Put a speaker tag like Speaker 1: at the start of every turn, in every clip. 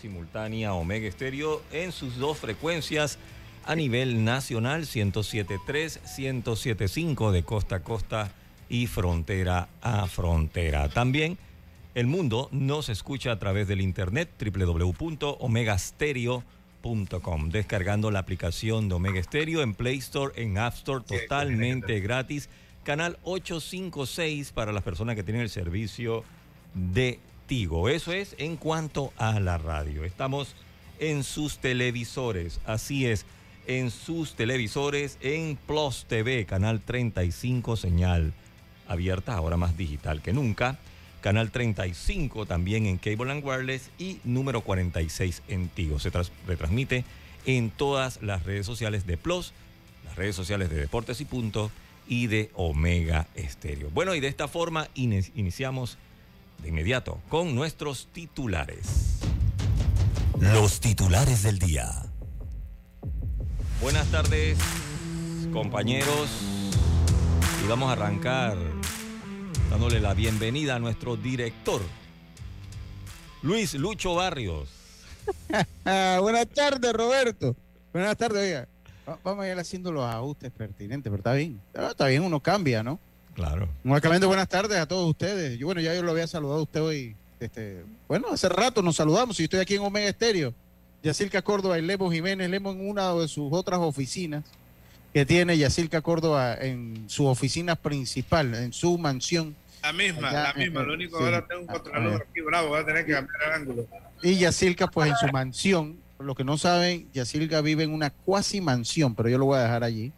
Speaker 1: Simultánea Omega Estéreo en sus dos frecuencias a nivel nacional 107.3, 107.5 de costa a costa y frontera a frontera. También el mundo nos escucha a través del internet www.omegastereo.com, descargando la aplicación de Omega Stereo en Play Store, en App Store, totalmente gratis. Canal 856 para las personas que tienen el servicio de eso es en cuanto a la radio. Estamos en sus televisores, así es, en sus televisores en Plus TV, canal 35, señal abierta, ahora más digital que nunca. Canal 35 también en Cable and Wireless y número 46 en Tigo. Se retransmite en todas las redes sociales de Plus, las redes sociales de Deportes y Punto y de Omega Estéreo. Bueno, y de esta forma iniciamos de inmediato con nuestros titulares.
Speaker 2: Los titulares del día.
Speaker 1: Buenas tardes, compañeros. Y vamos a arrancar dándole la bienvenida a nuestro director, Luis Lucho Barrios.
Speaker 3: Buenas tardes, Roberto. Buenas tardes, oiga. Vamos a ir haciendo los ajustes pertinentes, pero está bien. Está bien, uno cambia, ¿no?
Speaker 1: Claro.
Speaker 3: Nuevamente buenas tardes a todos ustedes. Yo, bueno, ya yo lo había saludado a usted hoy. Este, bueno, hace rato nos saludamos y estoy aquí en Omega Estéreo. Yacilca Córdoba y Lemo Jiménez, Lemo en una de sus otras oficinas que tiene Yacilca Córdoba en su oficina principal, en su mansión.
Speaker 4: La misma, la misma. lo único que ahora tengo un controlador aquí bravo, voy a tener que cambiar el ángulo.
Speaker 3: Y Yacilca, pues en su mansión, por lo que no saben, Yacilca vive en una cuasi mansión, pero yo lo voy a dejar allí.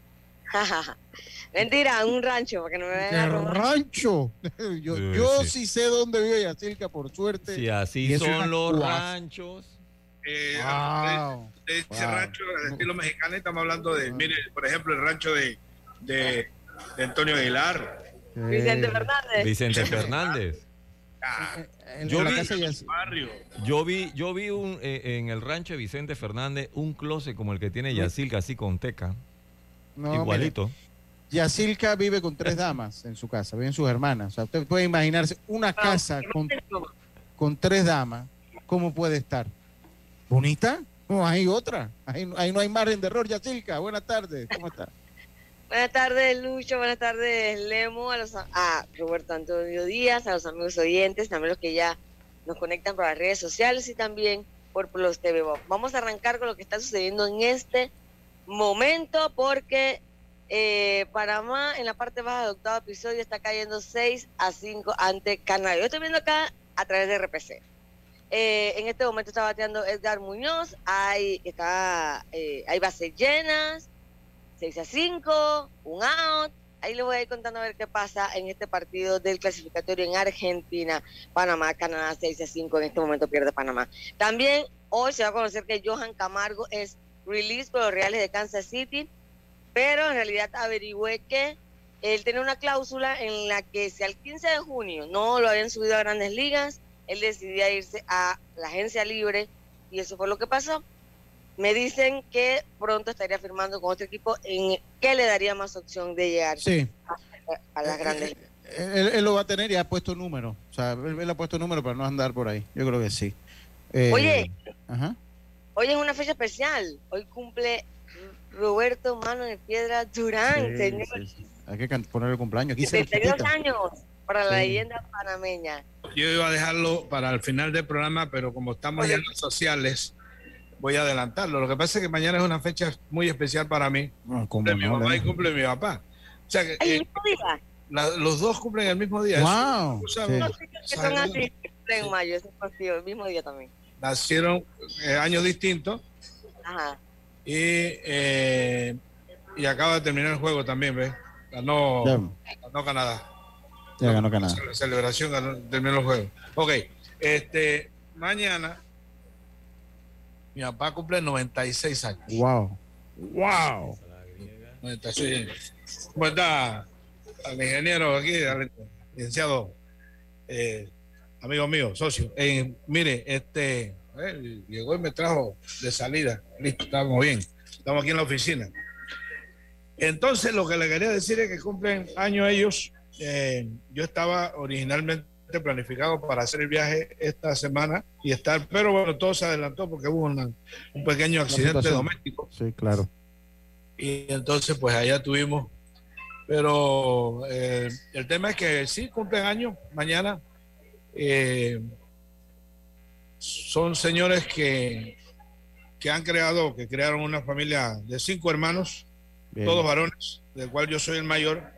Speaker 5: Mentira, un rancho, para que no me vean.
Speaker 3: ¿Un rancho? yo, sí. sé dónde vive Yacirca, por suerte.
Speaker 1: Sí, así son los ranchos.
Speaker 4: Eh, Ese rancho de estilo mexicano, estamos hablando de, mire, por ejemplo, el rancho de, de, Antonio Aguilar.
Speaker 5: Vicente Fernández.
Speaker 1: Vicente Fernández. yo, vi, yo vi, yo vi un, eh, en el rancho de Vicente Fernández un closet como el que tiene Yacilca, así con teca. Igualito.
Speaker 3: Yacilca vive con tres damas en su casa, viven sus hermanas. O sea, usted puede imaginarse una ah, casa con, con tres damas, ¿cómo puede estar? ¿Bonita? No, hay otra. Ahí, no hay margen de error, Yacilca. Buenas tardes, ¿cómo está?
Speaker 5: Buenas tardes, Lucho. Buenas tardes, Lemo. A, los, a Roberto Antonio Díaz, a los amigos oyentes, también los que ya nos conectan por las redes sociales y también por los TV Vamos a arrancar con lo que está sucediendo en este momento porque eh, Panamá en la parte baja del octavo episodio está cayendo 6 a 5 ante Canadá. Yo estoy viendo acá a través de RPC. Eh, en este momento está bateando Edgar Muñoz, hay, está, eh, hay bases llenas, 6 a 5, un out. Ahí le voy a ir contando a ver qué pasa en este partido del clasificatorio en Argentina, Panamá, Canadá 6 a 5. En este momento pierde Panamá. También hoy se va a conocer que Johan Camargo es release por los Reales de Kansas City pero en realidad averigüé que él tenía una cláusula en la que si al 15 de junio no lo habían subido a grandes ligas, él decidía irse a la agencia libre y eso fue lo que pasó. me dicen que pronto estaría firmando con otro equipo en que le daría más opción de llegar a, las grandes.
Speaker 3: Él, lo va a tener y ha puesto número. O sea, él, ha puesto número para no andar por ahí. Yo creo que sí.
Speaker 5: Oye, hoy es una fecha especial. Hoy cumple Roberto Mano de Piedra Durán, señor.
Speaker 3: Hay que poner el cumpleaños. Aquí
Speaker 5: 72 años para la leyenda panameña.
Speaker 4: Yo iba a dejarlo para el final del programa, pero como estamos ya en los sociales, voy a adelantarlo. Lo que pasa es que mañana es una fecha muy especial para mí.
Speaker 3: Ah, cumple
Speaker 4: mi mamá y cumple mi papá. O sea que,
Speaker 5: ¿El mismo día?
Speaker 4: los dos cumplen el mismo día.
Speaker 3: Wow.
Speaker 5: Eso, sí. que son así en mayo, eso el mismo día también.
Speaker 4: Nacieron eh, años distintos. Ajá. Y, eh, y acaba de terminar el juego también, ¿ves? Ganó, ganó Canadá.
Speaker 3: Ya ganó Canadá.
Speaker 4: La celebración ganó, terminó el juego. Ok, este, mañana mi papá cumple 96 años.
Speaker 3: Wow. Wow.
Speaker 4: 96 ¿Cómo está el ingeniero aquí, el licenciado, eh, amigo mío, socio? Eh, mire, este, eh, llegó y me trajo de salida. Listo, estamos bien. Estamos aquí en la oficina. Entonces, lo que le quería decir es que cumplen años ellos. Eh, yo estaba originalmente planificado para hacer el viaje esta semana y estar, pero bueno, todo se adelantó porque hubo un pequeño accidente doméstico.
Speaker 3: Sí, claro.
Speaker 4: Y entonces, pues allá tuvimos. Pero eh, el tema es que sí, cumplen años mañana. Eh, son señores que, que han creado, que crearon una familia de cinco hermanos, todos varones, del cual yo soy el mayor.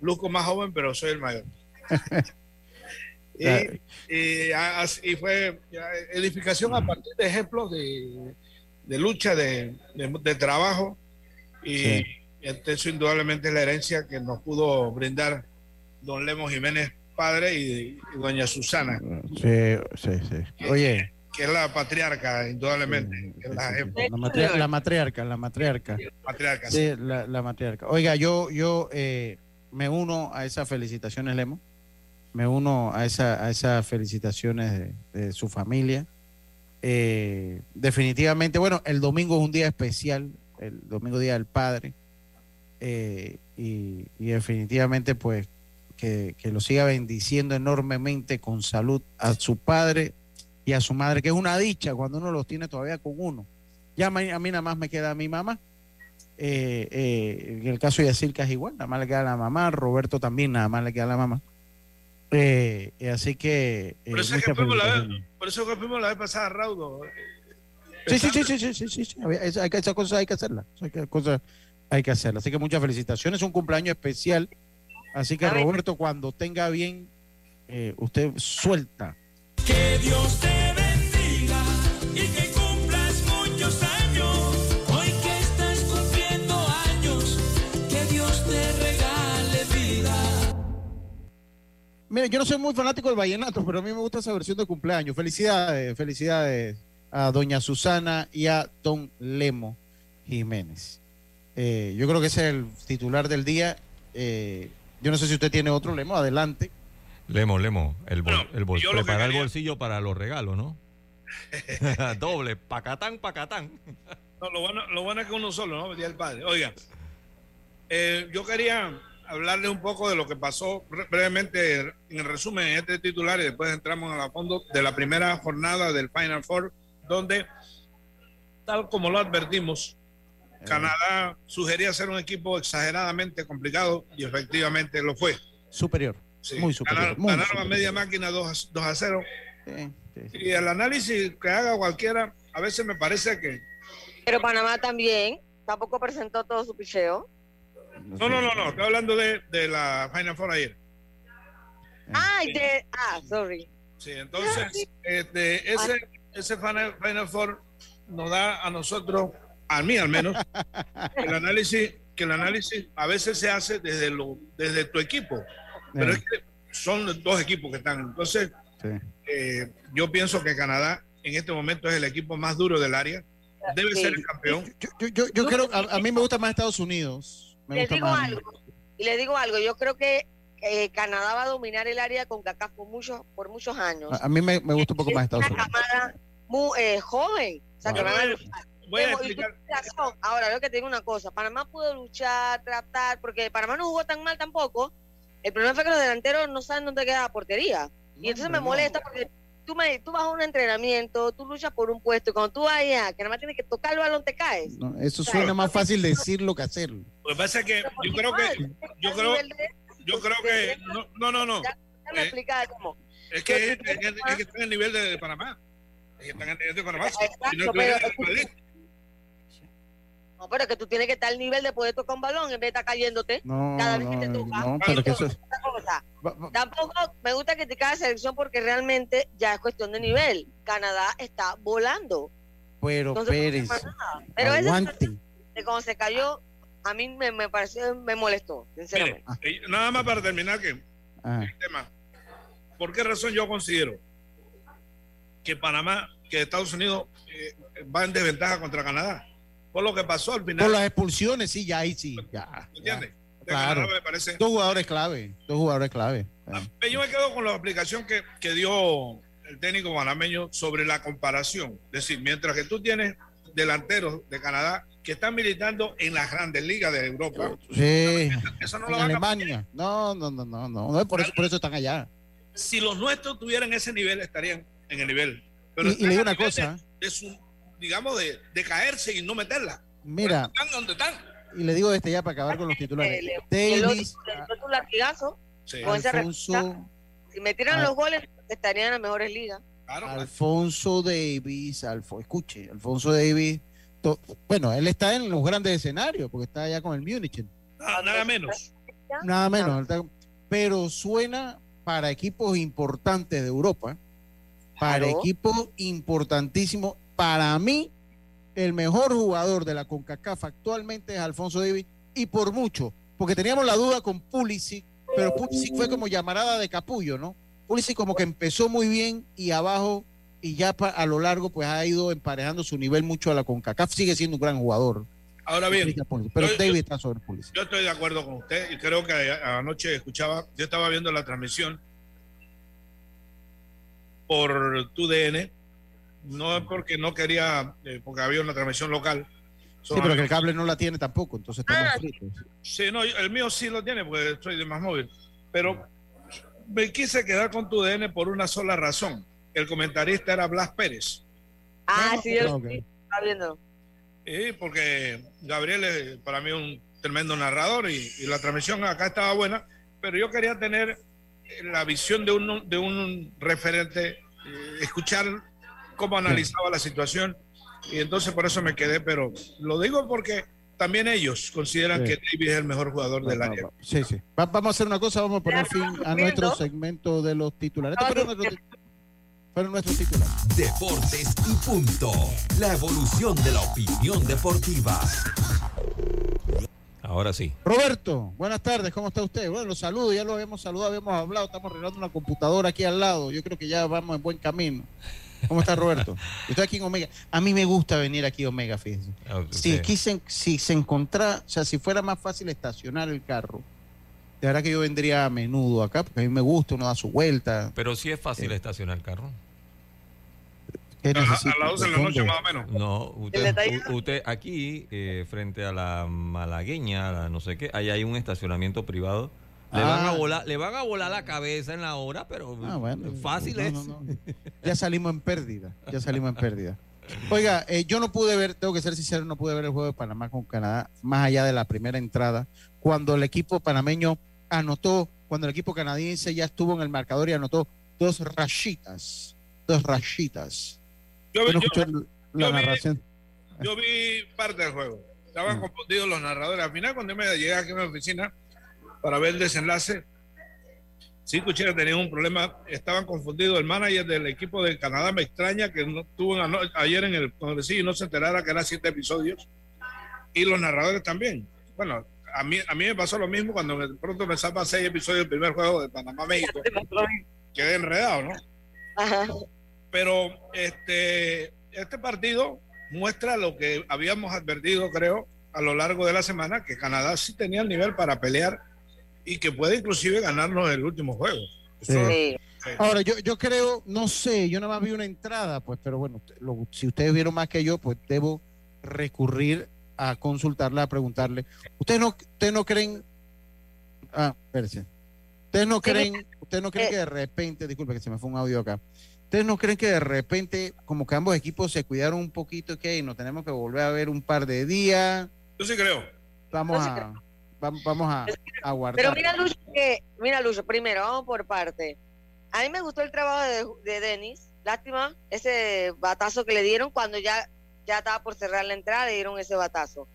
Speaker 4: Luzco más joven, pero soy el mayor. y, fue edificación a partir de ejemplos de, lucha, de, trabajo. Y este, eso indudablemente es la herencia que nos pudo brindar don Lemos Jiménez padre y, doña Susana.
Speaker 3: Sí, sí, sí. Oye.
Speaker 4: Que es la patriarca, indudablemente.
Speaker 3: la, matriarca, la, matriarca, la matriarca. sí, la, matriarca. Oiga, yo, yo eh, me uno a esas felicitaciones, Lemo. Me uno a, esa, a esas felicitaciones de, su familia. Eh, definitivamente, bueno, el domingo es un día especial, el domingo día del padre. Eh, y, y definitivamente, pues, que, lo siga bendiciendo enormemente con salud a su padre y a su madre, que es una dicha cuando uno los tiene todavía con uno. Ya a mí, nada más me queda mi mamá. Eh, eh, en el caso de Yacirca es igual, nada más le queda la mamá. Roberto también nada más le queda la mamá. Eh, así que.
Speaker 4: por, eso que fuimos la vez, por eso que fuimos la vez pasada a Raudo.
Speaker 3: Sí, sí, sí, sí, sí, sí, sí, sí. Esa, cosa hay que hacerla. Esa cosa hay que hacerla. Así que muchas felicitaciones. Un cumpleaños especial Así que Roberto, cuando tenga bien, eh, usted suelta.
Speaker 6: Que Dios te bendiga y que cumplas muchos años. Hoy que estás cumpliendo años, que Dios te regale vida.
Speaker 3: Mire, yo no soy muy fanático del vallenato, pero a mí me gusta esa versión de cumpleaños. Felicidades, felicidades a doña Susana y a don Lemo Jiménez. Eh, yo creo que ese es el titular del día. Eh, yo no sé si usted tiene otro Lemo, adelante.
Speaker 7: Lemo, Lemo, el, el preparar el bolsillo para los regalos, ¿no? Doble, pacatán, pacatán.
Speaker 4: no, lo bueno, lo bueno es que uno solo, ¿no? Día el padre. Oiga, eh, yo quería hablarle un poco de lo que pasó brevemente en el resumen en este titular y después entramos a la fondo de la primera jornada del Final Four, donde, tal como lo advertimos, Canadá sugería ser un equipo exageradamente complicado y efectivamente lo fue.
Speaker 3: Superior. Muy superior.
Speaker 4: Ganaron, a media máquina 2 a, 0. y el análisis que haga cualquiera, a veces me parece que.
Speaker 5: Pero Panamá también tampoco presentó todo su picheo.
Speaker 4: No, no, no, no. Estoy hablando de, de la Final Four ayer.
Speaker 5: Ah, de, ah, sorry.
Speaker 4: Sí, entonces, este, ese, ese Final Four nos da a nosotros a mí al menos, el análisis, que el análisis a veces se hace desde, lo, desde tu equipo, pero es que son dos equipos que están. Entonces, eh, yo pienso que Canadá en este momento es el equipo más duro del área, debe ser el campeón.
Speaker 3: Yo, creo, a, mí me gusta más Estados Unidos.
Speaker 5: le digo algo, y le digo algo, yo creo que Canadá va a dominar el área con CACAF por muchos, por muchos años.
Speaker 3: A, mí me, gusta un poco más Estados Unidos.
Speaker 5: Una camada muy eh, joven, o sea, que van a
Speaker 4: voy a explicar.
Speaker 5: razón. Ahora, veo que te digo una cosa. Panamá pudo luchar, tratar, porque Panamá no jugó tan mal tampoco. El problema fue que los delanteros no saben dónde queda la portería. Y entonces me
Speaker 3: no.
Speaker 5: molesta porque tú, me, tú vas a un entrenamiento, tú luchas por un puesto, y cuando tú vayas, que nada más tienes que tocar el balón, te caes.
Speaker 3: No, eso suena más fácil decirlo que hacerlo.
Speaker 4: Lo que pasa es que yo creo que, yo creo,
Speaker 5: de-
Speaker 4: yo creo que, no, no, no, no.
Speaker 5: Déjame
Speaker 4: Eh,
Speaker 5: explicar cómo.
Speaker 4: Es que, es, que- es que están en el nivel de, de Panamá. Es que están en el nivel de Panamá. Si no
Speaker 5: Exacto, pero-. No, pero es que tú tienes que estar al nivel de poder tocar un balón en vez de estar cayéndote.
Speaker 3: No,
Speaker 5: Cada vez que
Speaker 3: no,
Speaker 5: te toca.
Speaker 3: no, pero que eso es-
Speaker 5: Tampoco me gusta criticar a la selección porque realmente ya es cuestión de nivel. Canadá está volando.
Speaker 3: pero
Speaker 5: Entonces, no
Speaker 3: Pérez,
Speaker 5: pasa nada. Pero ese
Speaker 3: aguante.
Speaker 5: de cuando se cayó, a mí me, me pareció, me molestó, sinceramente.
Speaker 4: Mire, eh, nada más para terminar que
Speaker 3: Ah,
Speaker 4: el tema. ¿Por qué razón yo considero que Panamá, que Estados Unidos eh, va en desventaja contra Canadá? Por lo que pasó al
Speaker 3: Por
Speaker 4: final.
Speaker 3: las expulsiones, sí, ya ahí sí. Ya,
Speaker 4: ¿me ¿Entiendes? De
Speaker 3: Claro.
Speaker 4: Me parece.
Speaker 3: Dos jugadores clave, dos jugadores clave. Ah,
Speaker 4: Eh, Yo me quedo con la explicación que, que dio el técnico panameño sobre la comparación. Es decir, mientras que tú tienes delanteros de Canadá que están militando en las grandes ligas de Europa,
Speaker 3: Sí,
Speaker 4: eso no
Speaker 3: en
Speaker 4: lo van a
Speaker 3: Alemania. No, no, no, no, no, no es por eso, por eso están allá.
Speaker 4: Si los nuestros tuvieran ese nivel, estarían en el nivel. Pero
Speaker 3: Y, le digo
Speaker 4: a
Speaker 3: una cosa,
Speaker 4: De, de su, digamos, de, de caerse y no meterla.
Speaker 3: mira,
Speaker 4: Están donde están.
Speaker 3: y le digo este ya para acabar con los titulares.
Speaker 5: Le-
Speaker 3: Davis,
Speaker 5: el otro latigazo,
Speaker 4: Sí,
Speaker 5: Con ese
Speaker 3: Alfonso,
Speaker 5: si metieran
Speaker 3: Ah.
Speaker 5: los goles, estarían en las mejores ligas.
Speaker 4: claro.
Speaker 3: Alfonso Davis, Alfo, escuche, Alfonso Davis, to- bueno, él está en los grandes escenarios porque está allá con el Múnich,
Speaker 4: Nada, nada menos.
Speaker 3: nada menos, pero suena para equipos importantes de Europa, para
Speaker 5: Claro.
Speaker 3: equipos importantísimos. Para mí, el mejor jugador de la CONCACAF actualmente es Alfonso Davis y por mucho, porque teníamos la duda con Pulisic, pero Pulisic fue como llamarada de capullo, ¿no? Pulisic como que empezó muy bien y abajo y ya a lo largo pues ha ido emparejando su nivel mucho a la CONCACAF, sigue siendo un gran jugador.
Speaker 4: Ahora bien,
Speaker 3: Pero
Speaker 4: yo-
Speaker 3: Davis está sobre Pulisic.
Speaker 4: Yo estoy de acuerdo con usted y creo que anoche escuchaba, yo estaba viendo la transmisión por tu DN, no es porque no quería, eh, porque había una transmisión local.
Speaker 3: Sí, pero que el cable no la tiene tampoco, entonces estamos
Speaker 5: Ah,
Speaker 3: fritos.
Speaker 4: Sí, no, el mío sí lo tiene porque soy de más móvil, pero me quise quedar con tu DN por una sola razón. El comentarista era Blas Pérez,
Speaker 5: Ah,
Speaker 3: No,
Speaker 5: sí, yo sí, estaba viendo.
Speaker 4: y porque Gabriel es para mí un tremendo narrador y, y la transmisión acá estaba buena, pero yo quería tener la visión de un, de un referente, eh, escuchar cómo analizaba la situación y entonces por eso me quedé, pero lo digo porque también ellos consideran
Speaker 3: Sí.
Speaker 4: que David es el mejor jugador del
Speaker 3: va- Sí, sí. Va- vamos a hacer una cosa, vamos a poner fin a nuestro segmento de los titulares. Estos
Speaker 5: Estamos
Speaker 3: fueron nuestros, ti- fueron nuestros titulares.
Speaker 8: Deportes y punto. La evolución de la opinión deportiva.
Speaker 7: Ahora sí.
Speaker 3: Roberto, buenas tardes, ¿cómo está usted? Bueno, los saludo, ya lo habíamos saludado, habíamos hablado, estamos arreglando una computadora aquí al lado, yo creo que ya vamos en buen camino. ¿Cómo está Roberto? Yo Estoy aquí en Omega. A mí me gusta venir aquí a Omega, fíjense.
Speaker 7: Ah,
Speaker 3: Si aquí se, si se encontrara, o sea, si fuera más fácil estacionar el carro, de verdad que yo vendría a menudo acá, porque a mí me gusta, uno da su vuelta.
Speaker 7: Pero sí es fácil
Speaker 3: Eh.
Speaker 7: estacionar el carro.
Speaker 3: ¿Qué
Speaker 4: A, las 12 de la noche más o menos.
Speaker 7: No, usted aquí, eh, frente a la malagueña, la no sé qué, ahí hay un estacionamiento privado. Le, van a
Speaker 3: Ah.
Speaker 7: volar, le van a volar la cabeza en la hora, pero
Speaker 3: Ah, bueno,
Speaker 7: fácil
Speaker 3: no,
Speaker 7: es.
Speaker 3: no, no. Ya salimos en pérdida, ya salimos en pérdida. Oiga, eh, yo no pude ver, tengo que ser sincero, no pude ver el juego de Panamá con Canadá, más allá de la primera entrada, cuando el equipo panameño anotó, cuando el equipo canadiense ya estuvo en el marcador y anotó dos rachitas, dos rachitas.
Speaker 4: Yo,
Speaker 3: Yo no
Speaker 4: yo-
Speaker 3: escuché la
Speaker 4: yo vi-. Yo vi parte del juego. Estaban
Speaker 3: Mm.
Speaker 4: confundidos los narradores. Al final, cuando yo me llegué aquí a mi oficina para ver el desenlace, sí escuché que tenían un problema. Estaban confundidos. El manager del equipo de Canadá me extraña que no ano- ayer en el congresillo y no se enterara que eran siete episodios. Y los narradores también. Bueno, a mí, a mí me pasó lo mismo cuando de pronto me salpan seis episodios del primer juego de Panamá-México. Quedé enredado, ¿no?
Speaker 5: Ajá.
Speaker 4: pero este, este partido muestra lo que habíamos advertido, creo, a lo largo de la semana, que Canadá sí tenía el nivel para pelear y que puede inclusive ganarnos el último juego. Eso-
Speaker 5: Sí.
Speaker 4: sí.
Speaker 3: Ahora, yo, yo creo, no sé, yo nada más vi una entrada, pues, pero bueno, lo- si ustedes vieron más que yo, pues debo recurrir a consultarla, a preguntarle. ¿Ustedes no, ustedes no creen? Ah, espérense. ¿Ustedes no creen, ustedes no creen que de repente, disculpe que se me fue un audio acá, ¿ustedes no creen que de repente como que ambos equipos se cuidaron un poquito que nos tenemos que volver a ver un par de días?
Speaker 4: Yo sí creo.
Speaker 3: Vamos
Speaker 5: Yo sí
Speaker 3: a, vamos a, a
Speaker 5: Pero
Speaker 3: guardar.
Speaker 5: mira, Lucho, que, mira, Lucho, primero, vamos por parte. A mí me gustó el trabajo de, de Denis. Lástima ese batazo que le dieron cuando ya, ya estaba por cerrar la entrada, le dieron ese batazo.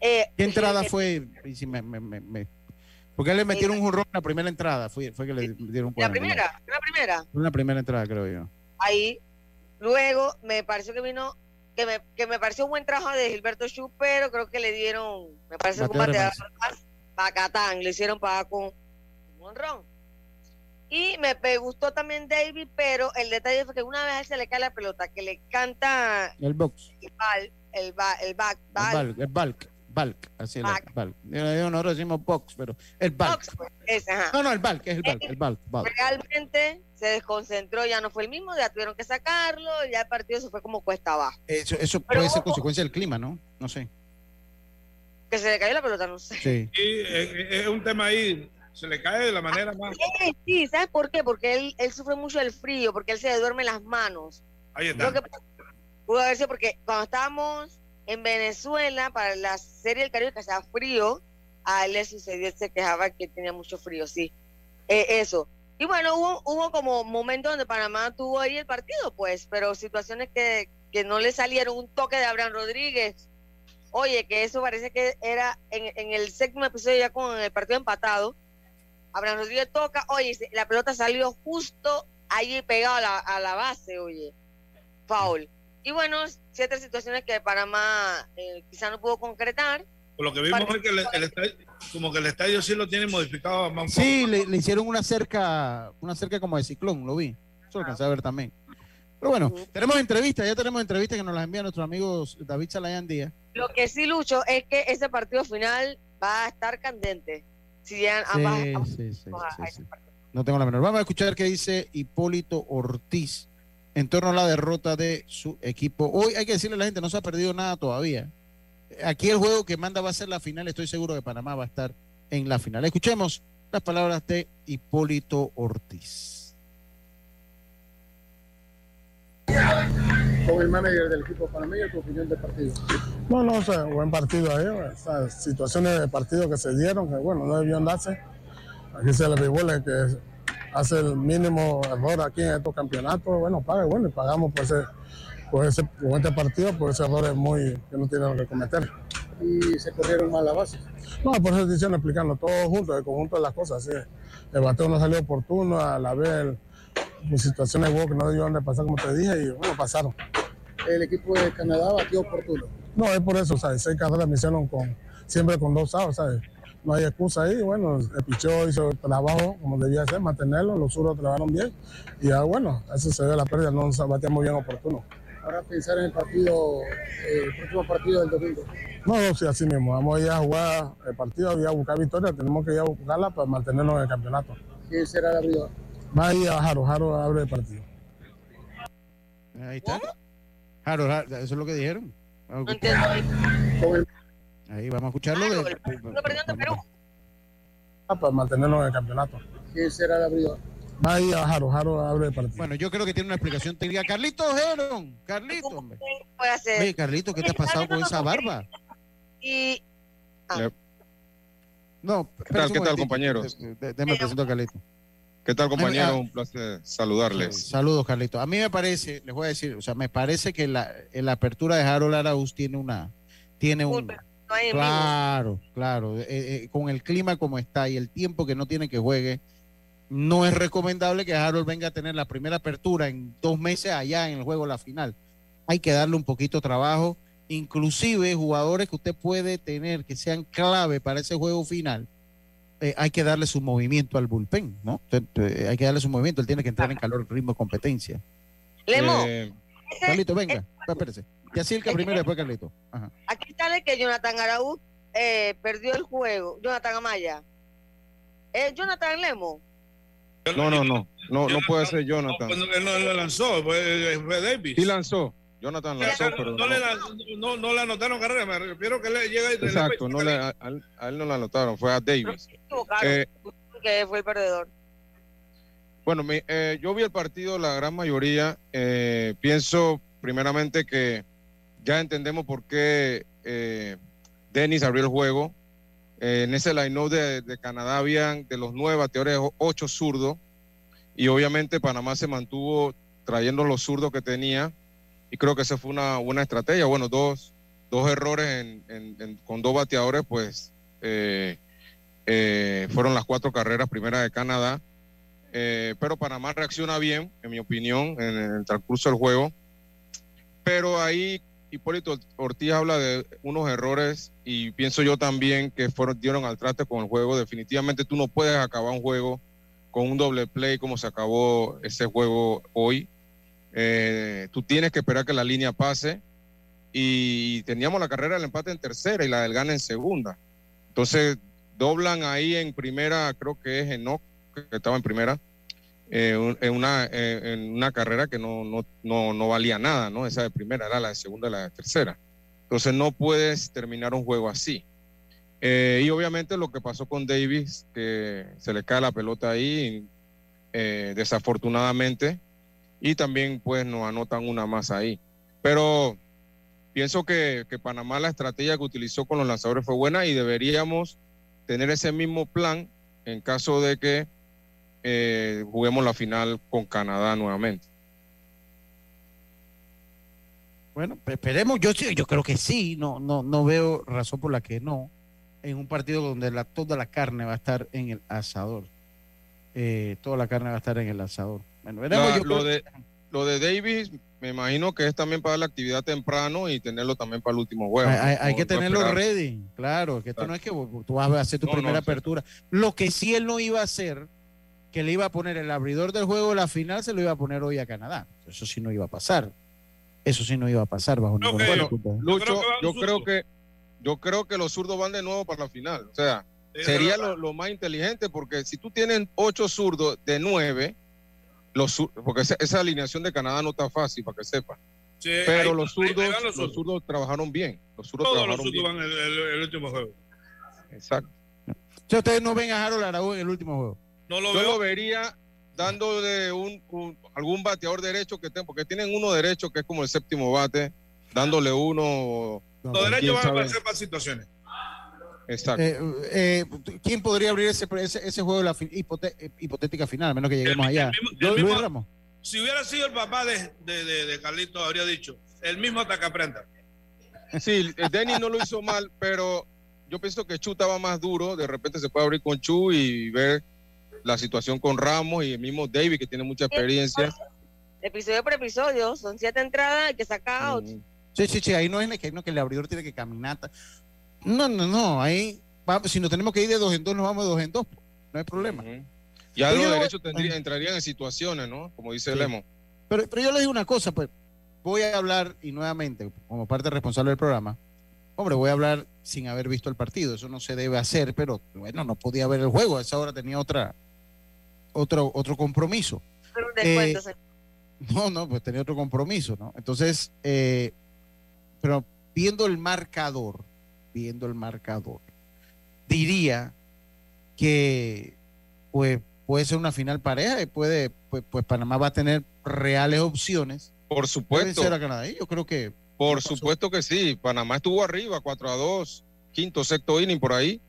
Speaker 5: Eh,
Speaker 3: ¿Qué entrada
Speaker 5: eh,
Speaker 3: fue? Si me- me- me- me- porque le metieron un jonrón en la primera entrada, fue, fue que le dieron un
Speaker 5: La primera, la primera.
Speaker 3: Fue una primera entrada, creo yo.
Speaker 5: Ahí. Luego me pareció que vino, que me, que me pareció un buen trabajo de Gilberto Schu, pero creo que le dieron, me parece un bateador más Pacatán, le hicieron para con un monrón. Y me, me gustó también David, pero el detalle fue que una vez a él se le cae la pelota, que le canta
Speaker 3: El box,
Speaker 5: el bal, el ba, el back,
Speaker 3: el
Speaker 5: bal,
Speaker 3: balk, el balk, balk, así es,
Speaker 5: Balk.
Speaker 3: el balk. Yo- decimos box, pero el balk.
Speaker 5: box, pues, ese, ajá.
Speaker 3: No, no, el balk, es el balk, el balk, balk.
Speaker 5: Realmente se desconcentró, ya no fue el mismo, ya tuvieron que sacarlo, ya el partido se fue como cuesta abajo.
Speaker 3: Eso, eso
Speaker 5: Pero
Speaker 3: puede ser consecuencia del clima, ¿no? No sé.
Speaker 5: Que se le cayó la pelota, no sé.
Speaker 3: Sí.
Speaker 4: Es un tema ahí, se le cae de la manera más.
Speaker 5: Sí, sí, ¿sabes por qué? Porque él, él sufre mucho del frío, porque él se le duerme las manos.
Speaker 4: Ahí
Speaker 5: Lo
Speaker 4: está.
Speaker 5: que pudo haber sido porque cuando estábamos en Venezuela para la serie del Caribe que hacía frío, a él le sucedió, él se quejaba que tenía mucho frío, sí. Eh, eso. Y bueno, hubo, hubo como momentos donde Panamá tuvo ahí el partido, pues, pero situaciones que, que no le salieron, un toque de Abraham Rodríguez. Oye, que eso parece que era en, en el séptimo episodio ya con el partido empatado. Abraham Rodríguez toca, oye, la pelota salió justo allí pegado a la, a la base, oye. Foul. Y bueno, ciertas situaciones que Panamá eh, quizá no pudo concretar.
Speaker 4: Por lo que vimos es que el, el estadio, como que el estadio sí lo tiene modificado más
Speaker 3: Sí, le, le hicieron una cerca, una cerca como de ciclón, lo vi. Eso lo alcancé a ver también. Pero bueno, tenemos entrevistas, ya tenemos entrevistas que nos las envían nuestros amigos David Salayan Díaz.
Speaker 5: Lo que sí, Lucho, es que ese partido final va a estar candente. Si llegan ambas,
Speaker 3: Sí,
Speaker 5: ambas-
Speaker 3: sí, sí,
Speaker 5: a-
Speaker 3: sí,
Speaker 5: a
Speaker 3: sí.
Speaker 5: ese partido.
Speaker 3: No tengo la menor. Vamos a escuchar qué dice Hipólito Ortiz en torno a la derrota de su equipo. Hoy hay que decirle a la gente, no se ha perdido nada todavía. Aquí el juego que manda va a ser la final. Estoy seguro que Panamá va a estar en la final. Escuchemos las palabras de Hipólito Ortiz.
Speaker 9: con el manager del equipo panameño, tu opinión del partido.
Speaker 10: No, no, o sea, buen partido ahí, o sea, situaciones de partido que se dieron, que bueno, no debían darse. Aquí se le el que hace el mínimo error aquí en estos campeonatos, bueno, paga, bueno, y pagamos por ese, por ese, por este partido, por ese error muy, que no tienen que cometer.
Speaker 9: Y se corrieron mal la base.
Speaker 10: No, por eso estoy diciendo, explicando todo junto, el conjunto de las cosas, sí. El bateo no salió oportuno, a la vez mis situaciones que no debían de pasar como te dije, y bueno, pasaron.
Speaker 9: El equipo de Canadá batió oportuno.
Speaker 10: No, es por eso, ¿sabes? Seis carreras me hicieron con, siempre con dos outs, ¿sabes? No hay excusa ahí. Bueno, el pichó hizo el trabajo como debía ser, mantenerlo. Los suros trabajaron bien. Y ya, bueno, eso se ve la pérdida, no nos bateamos bien oportuno.
Speaker 9: Ahora pensar en el partido, eh, el próximo partido del domingo.
Speaker 10: No, no, sí, así mismo. Vamos a ir a jugar el partido y a buscar victoria. Tenemos que ir a buscarla para mantenernos en el campeonato.
Speaker 9: ¿Quién será el abridor?
Speaker 10: Va a ir a Jaro, Jaro abre el partido.
Speaker 3: Ahí está. Jaro, Jaro, eso es lo que dijeron. Vamos Ahí vamos a escucharlo. De-
Speaker 5: ante Perú.
Speaker 10: Para mantenernos en el campeonato.
Speaker 9: ¿Quién será el abridor?
Speaker 10: Va a ir a Jaro, Jaro abre el partido.
Speaker 3: Bueno, yo creo que tiene una explicación técnica. Carlitos Heron, Carlitos,
Speaker 5: ¿Cómo
Speaker 3: hombre.
Speaker 5: puede hacer?
Speaker 3: Oye, Carlitos, ¿qué te ha pasado con esa barba?
Speaker 5: Y
Speaker 3: No,
Speaker 11: ¿Qué tal, qué tal, compañeros?
Speaker 3: Déjame presento a Carlitos.
Speaker 11: ¿Qué tal,
Speaker 3: Ah,
Speaker 11: compañero? Un placer saludarles.
Speaker 3: Saludos, Carlitos. A mí me parece, les voy a decir, o sea, me parece que la, en la apertura de Harold Arauz tiene una, tiene un, claro, claro, eh, eh, con el clima como está y el tiempo que no tiene que juegue, no es recomendable que Harold venga a tener la primera apertura en dos meses allá en el juego la final. Hay que darle un poquito de trabajo, inclusive jugadores que usted puede tener que sean clave para ese juego final. eh, hay que darle su movimiento al bullpen, ¿no? Eh, hay que darle su movimiento, él tiene que entrar en calor, ritmo, competencia.
Speaker 5: Lemo,
Speaker 11: Eh,
Speaker 3: Carlito, venga, espérese. Yacirca primero, después Carlito. Ajá.
Speaker 5: aquí sale que Jonathan Araúz eh, perdió el juego. Jonathan Amaya. Eh, Jonathan Lemo.
Speaker 11: No, no, no. No, no puede ser Jonathan.
Speaker 4: Él no él lo lanzó, fue, fue Davis.
Speaker 11: Sí lanzó. Jonathan lanzó,
Speaker 4: no,
Speaker 11: pero
Speaker 4: no
Speaker 11: no-
Speaker 4: le, no, no le anotaron carrera, me refiero que le llega y le-
Speaker 11: Exacto, no le, a, a él- no la anotaron, fue a Davis. Eh,
Speaker 5: que fue el perdedor.
Speaker 11: Bueno, mi- eh, yo vi el partido, la gran mayoría. eh, pienso primeramente que ya entendemos por qué eh, Dennis abrió el juego. Eh, en ese line de, de Canadá habían de los nueve bateadores ocho zurdos y obviamente Panamá se mantuvo trayendo los zurdos que tenía y creo que esa fue una buena estrategia. Bueno, dos, dos errores con dos bateadores, pues eh, eh, fueron las cuatro carreras primeras de Canadá. Pero Panamá reacciona bien, en mi opinión, en el transcurso del juego. Pero ahí Hipólito Ortiz habla de unos errores y pienso yo también que fueron, dieron al traste con el juego. Definitivamente tú no puedes acabar un juego con un doble play como se acabó ese juego hoy. Eh, tú tienes que esperar que la línea pase y teníamos la carrera del empate en tercera y la del gana en segunda. Entonces doblan ahí en primera, creo que es Enoch, que estaba en primera, eh, en, una, eh, en una carrera que no, no, no, no valía nada, ¿no? Esa de primera era la de segunda y la de tercera. Entonces no puedes terminar un juego así. Eh, y obviamente lo que pasó con Davis, que se le cae la pelota ahí, desafortunadamente, y también pues nos anotan una más ahí. Pero pienso que, que Panamá la estrategia que utilizó con los lanzadores fue buena y deberíamos tener ese mismo plan en caso de que eh, juguemos la final con Canadá nuevamente.
Speaker 3: Bueno, pues esperemos, yo yo creo que sí, no, no, no veo razón por la que no, en un partido donde la, toda la carne va a estar en el asador. Eh, toda la carne va a estar en el asador. Bueno, veremos,
Speaker 11: La-
Speaker 3: yo
Speaker 11: lo, de, lo de Davis, me imagino que es también para la actividad temprano y tenerlo también para el último juego.
Speaker 3: hay, hay- hay
Speaker 11: No-
Speaker 3: que tenerlo ready, claro, que esto no es que tú vas a hacer tu
Speaker 11: No,
Speaker 3: primera apertura. Lo que sí él no iba a hacer, que le iba a poner el abridor del juego de la final, se lo iba a poner hoy a Canadá. Eso sí no iba a pasar. Eso sí no iba a pasar bajo ninguna
Speaker 11: Bueno. Lucho, yo creo que yo creo que los zurdos van de nuevo para la final. O sea, sería lo, lo más inteligente porque si tú tienes ocho zurdos de nueve, los sur- porque esa, esa alineación de Canadá no está fácil para que sepa.
Speaker 4: Sí,
Speaker 11: Pero
Speaker 4: ahí-
Speaker 11: los
Speaker 4: ahí- ahí
Speaker 11: zurdos,
Speaker 4: los
Speaker 11: los
Speaker 4: zurdos.
Speaker 11: trabajaron bien. Los zurdos
Speaker 4: Todos los zurdos
Speaker 11: bien.
Speaker 4: van el, el- el último juego.
Speaker 11: Exacto.
Speaker 3: O sea, ustedes no ven a Harold Araújo en el último juego.
Speaker 4: No lo
Speaker 11: Yo
Speaker 4: veo.
Speaker 11: lo vería dándole un, un- algún bateador derecho que tenga, porque tienen uno derecho que es como el séptimo bate, dándole uno.
Speaker 4: Los
Speaker 11: quién
Speaker 4: derechos van a aparecer para situaciones.
Speaker 11: Exacto.
Speaker 3: Eh, eh, ¿Quién podría abrir ese, ese, ese juego de la hipote- hipotética final, a menos que lleguemos allá?
Speaker 4: el
Speaker 3: Luis
Speaker 4: mismo-
Speaker 3: Ramos.
Speaker 4: Si hubiera sido el papá de, de, de, de Carlito, habría dicho, el mismo hasta que aprenda.
Speaker 11: Sí, el Denny no lo hizo mal, pero yo pienso que Chu estaba más duro. De repente se puede abrir con Chu y ver la situación con Ramos y el mismo David, que tiene mucha experiencia.
Speaker 5: Episodio por episodio, son siete entradas, hay que sacar out.
Speaker 3: Sí, sí, sí, ahí no es que, no, que el abridor tiene que caminar. ta- No, no, no, ahí, vamos, si nos tenemos que ir de dos en dos, nos vamos de dos en dos, no hay problema.
Speaker 11: Ya
Speaker 3: Pero
Speaker 11: los
Speaker 3: yo-
Speaker 11: derechos tendría- entrarían en situaciones, ¿no? Como dice
Speaker 3: Sí.
Speaker 11: Lemo.
Speaker 3: Pero, pero yo les digo una cosa, pues, voy a hablar, y nuevamente, como parte responsable del programa, hombre, voy a hablar sin haber visto el partido, eso no se debe hacer, pero bueno, no podía ver el juego, a esa hora tenía otra, otro, otro compromiso.
Speaker 5: Pero un
Speaker 3: Eh,
Speaker 5: descuento.
Speaker 3: No, no, pues tenía otro compromiso, ¿no? Entonces, eh, pero viendo el marcador, viendo el marcador, diría que pues puede ser una final pareja y puede, pues, pues Panamá va a tener reales opciones.
Speaker 11: Por supuesto.
Speaker 3: a Canadá. Y yo creo que
Speaker 11: Por supuesto que sí. Panamá estuvo arriba, 4 a 2, quinto, sexto inning por ahí.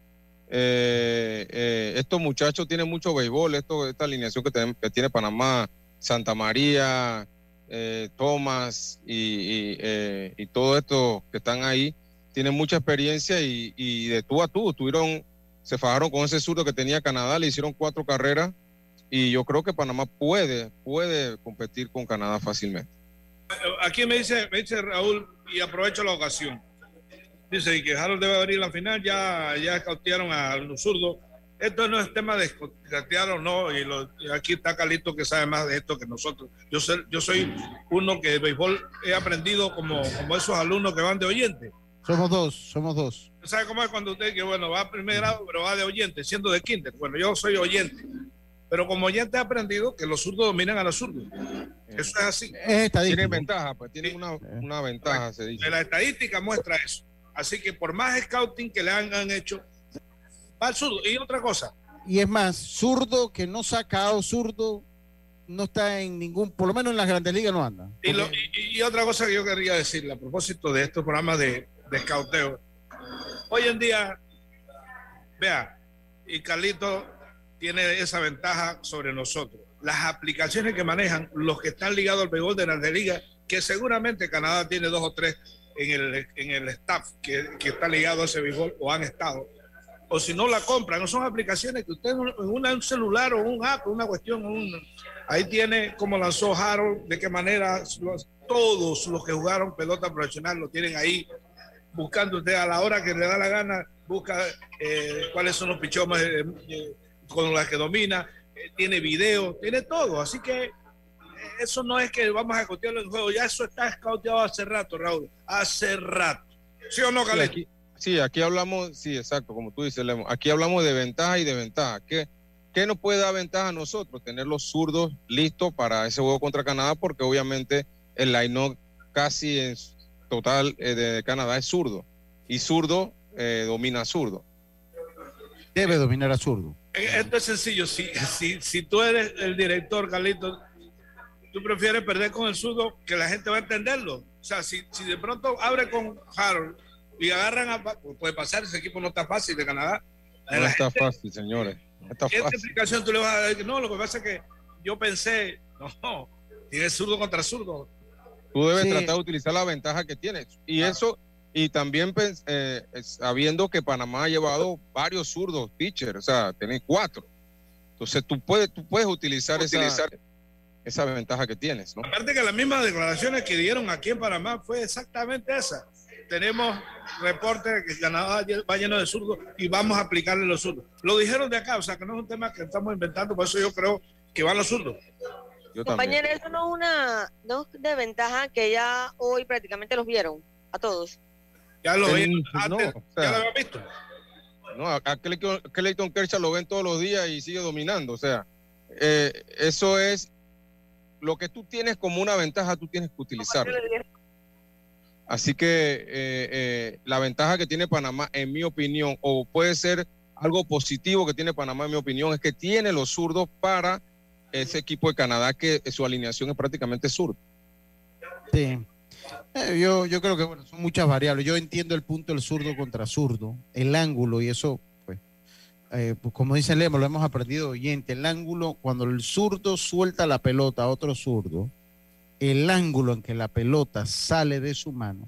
Speaker 11: Eh, eh, estos muchachos tienen mucho béisbol, esto, esta alineación que, ten- que tiene Panamá, Santa María, eh, Thomas y, y, eh, y todo esto que están ahí, tienen mucha experiencia y, y de tú a tú, tuvieron, se fajaron con ese zurdo que tenía Canadá, le hicieron cuatro carreras y yo creo que Panamá puede, puede competir con Canadá fácilmente.
Speaker 4: Aquí me dice, me dice Raúl, y aprovecho la ocasión. Dice y que Harold debe abrir la final, ya, ya cautearon a los zurdos. Esto no es tema de cautear o no, y, lo- y aquí está Carlito que sabe más de esto que nosotros. Yo soy, yo soy uno que de béisbol he aprendido como, como esos alumnos que van de oyente.
Speaker 3: somos dos, somos dos.
Speaker 4: ¿Sabe cómo es cuando usted que, bueno, va a primer grado, pero va de oyente, siendo de kinder? Bueno, yo soy oyente. Pero como oyente he aprendido que los zurdos dominan a los zurdos. Eso es así.
Speaker 11: Tienen ventaja, pues tienen una, una ventaja, se dice.
Speaker 4: La estadística muestra eso. Así que por más scouting que le han, hecho, va al zurdo. Y otra cosa,
Speaker 3: Y es más, zurdo que no sacado, zurdo no está en ningún, por lo menos en las grandes ligas no anda.
Speaker 4: Y, lo- y- y otra cosa que yo quería decirle a propósito de estos programas de, de escauteo. Hoy en día, vea, y Carlito tiene esa ventaja sobre nosotros. Las aplicaciones que manejan los que están ligados al béisbol de las de liga, que seguramente Canadá tiene dos o tres en el, en el staff que, que está ligado a ese béisbol o han estado. O si no la compran, no son aplicaciones que usted en un- celular o un app, una cuestión, un- ahí tiene como lanzó Harold, de qué manera los- todos los que jugaron pelota profesional lo tienen ahí buscando usted a la hora que le da la gana, busca eh, cuáles son los pichomas eh, eh, con las que domina, eh, tiene video, tiene todo. Así que eso no es que vamos a cotearlo en juego, ya eso está escauteado hace rato, Raúl, hace rato. ¿Sí o no,
Speaker 11: Sí, aquí, sí, aquí hablamos, sí, exacto, como tú dices, Lemo. Aquí hablamos de ventaja y de ventaja. ¿Qué, ¿Qué nos puede dar ventaja a nosotros? Tener los zurdos listos para ese juego contra Canadá, porque obviamente el line casi en total eh, de Canadá es zurdo. Y zurdo eh, domina zurdo.
Speaker 3: Debe dominar a zurdo.
Speaker 4: Eh, Esto es sencillo. Si, si, si tú eres el director, Carlitos, tú prefieres perder con el zurdo que la gente va a entenderlo. O sea, si, si de pronto abre con Harold y agarran a. pues Puede pasar, ese equipo no está fácil de Canadá.
Speaker 11: No
Speaker 4: La
Speaker 11: está
Speaker 4: gente-
Speaker 11: fácil, señores. No está
Speaker 4: ¿Qué
Speaker 11: fácil.
Speaker 4: explicación tú le vas a dar? No, lo que pasa es que yo pensé, no, tiene zurdo contra zurdo.
Speaker 11: Tú debes
Speaker 4: Sí.
Speaker 11: tratar de utilizar la ventaja que tienes. Y eso, y también eh, sabiendo que Panamá ha llevado varios zurdos pitchers, o sea, tenés cuatro. Entonces tú puedes, tú puedes utilizar,
Speaker 4: Utilizar.
Speaker 11: esa ventaja que tienes, ¿no?
Speaker 4: Aparte que las mismas declaraciones que dieron aquí en Panamá fue exactamente esa. Tenemos reportes de que Canadá va lleno de zurdos y vamos a aplicarle los zurdos. Lo dijeron de acá, o sea que no es un tema que estamos inventando, por eso yo creo que van los zurdos.
Speaker 11: Yo
Speaker 5: Compañera, eso no es una no es de ventaja que ya hoy prácticamente los vieron a todos.
Speaker 4: Ya lo ven,
Speaker 11: no,
Speaker 4: antes,
Speaker 11: o sea,
Speaker 4: ya lo habían visto.
Speaker 11: No, a Clayton Clayton Kershaw lo ven todos los días y sigue dominando. O sea, eh, eso es lo que tú tienes como una ventaja, tú tienes que utilizarlo. Así que eh, eh, la ventaja que tiene Panamá, en mi opinión, o puede ser algo positivo que tiene Panamá, en mi opinión, es que tiene los zurdos para ese equipo de Canadá que su alineación es prácticamente zurdo.
Speaker 3: Sí. Eh, yo, yo creo que bueno, son muchas variables. Yo entiendo el punto del zurdo contra zurdo, el ángulo y eso, eh, pues, como dice Lemo, lo hemos aprendido oyente, el ángulo, cuando el zurdo suelta la pelota a otro zurdo, el ángulo en que la pelota sale de su mano,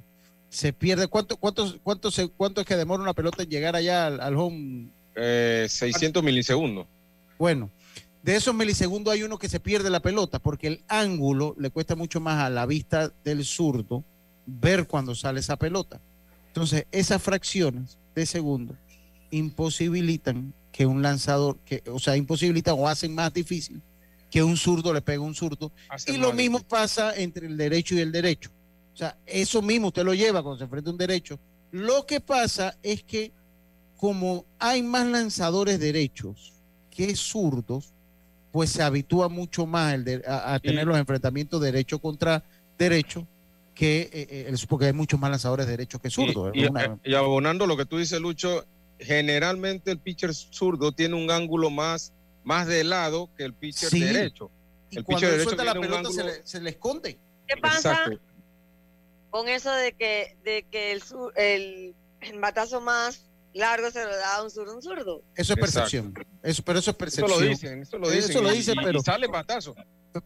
Speaker 3: se pierde. ¿Cuánto, cuánto, cuánto, se- cuánto es que demora una pelota en llegar allá al, al home?
Speaker 11: Eh, 600 milisegundos.
Speaker 3: Bueno, de esos milisegundos hay uno que se pierde la pelota porque el ángulo le cuesta mucho más a la vista del zurdo ver cuando sale esa pelota. Entonces, esas fracciones de segundo imposibilitan que un lanzador, que, o sea, imposibilitan o hacen más difícil que un zurdo le pegue a un zurdo. Y lo mismo pasa entre el derecho y el derecho. O sea, eso mismo usted lo lleva cuando se enfrenta a un derecho. Lo que pasa es que como hay más lanzadores derechos que zurdos, pues se habitúa mucho más el de- a, a tener los enfrentamientos derecho contra derecho que eh, eh, el- porque hay muchos más lanzadores derechos que zurdos.
Speaker 11: Y,
Speaker 3: una-
Speaker 11: y abonando lo que tú dices, Lucho, generalmente el pitcher zurdo tiene un ángulo más, más de lado que el pitcher
Speaker 3: Sí.
Speaker 11: derecho.
Speaker 3: y
Speaker 11: el
Speaker 3: cuando
Speaker 11: pitcher derecho
Speaker 3: suelta la pelota se le, se le esconde.
Speaker 5: ¿Qué pasa
Speaker 11: Exacto.
Speaker 5: con eso de que de que el, sur- el, el batazo más largo se lo da a un zurdo, un zurdo?
Speaker 3: Eso es percepción. Eso, pero eso es
Speaker 11: Eso
Speaker 3: percepción.
Speaker 11: lo dicen, eso lo dicen.
Speaker 3: Eso lo dicen,
Speaker 11: y-
Speaker 3: pero
Speaker 11: y sale batazo.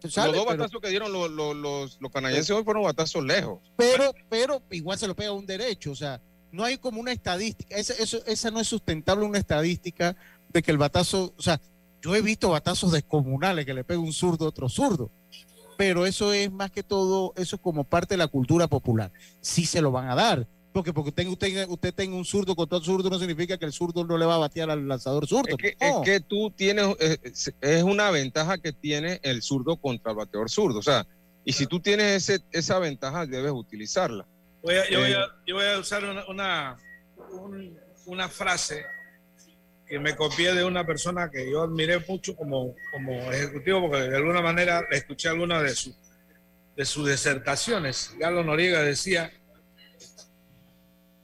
Speaker 3: sale,
Speaker 11: los dos
Speaker 3: pero-
Speaker 11: batazos que dieron los, los, los, los canadienses hoy fueron batazos lejos.
Speaker 3: pero, pero igual se lo pega a un derecho, o sea, no hay como una estadística, esa, eso, esa no es sustentable una estadística de que el batazo, o sea, yo he visto batazos descomunales que le pega un zurdo a otro zurdo, pero eso es más que todo, eso es como parte de la cultura popular, sí se lo van a dar, porque porque tenga, usted, usted tenga un zurdo contra otro zurdo no significa que el zurdo no le va a batear al lanzador zurdo.
Speaker 11: Es que,
Speaker 3: no.
Speaker 11: es que tú tienes, es, es una ventaja que tiene el zurdo contra el bateador zurdo. O sea, y si tú tienes ese, esa ventaja, debes utilizarla.
Speaker 4: Voy a- yo, voy
Speaker 11: Eh,
Speaker 4: a, yo voy a usar una, una, un- una frase que me copié de una persona que yo admiré mucho como, como ejecutivo, porque de alguna manera escuché alguna de sus de sus disertaciones, Galo Noriega decía,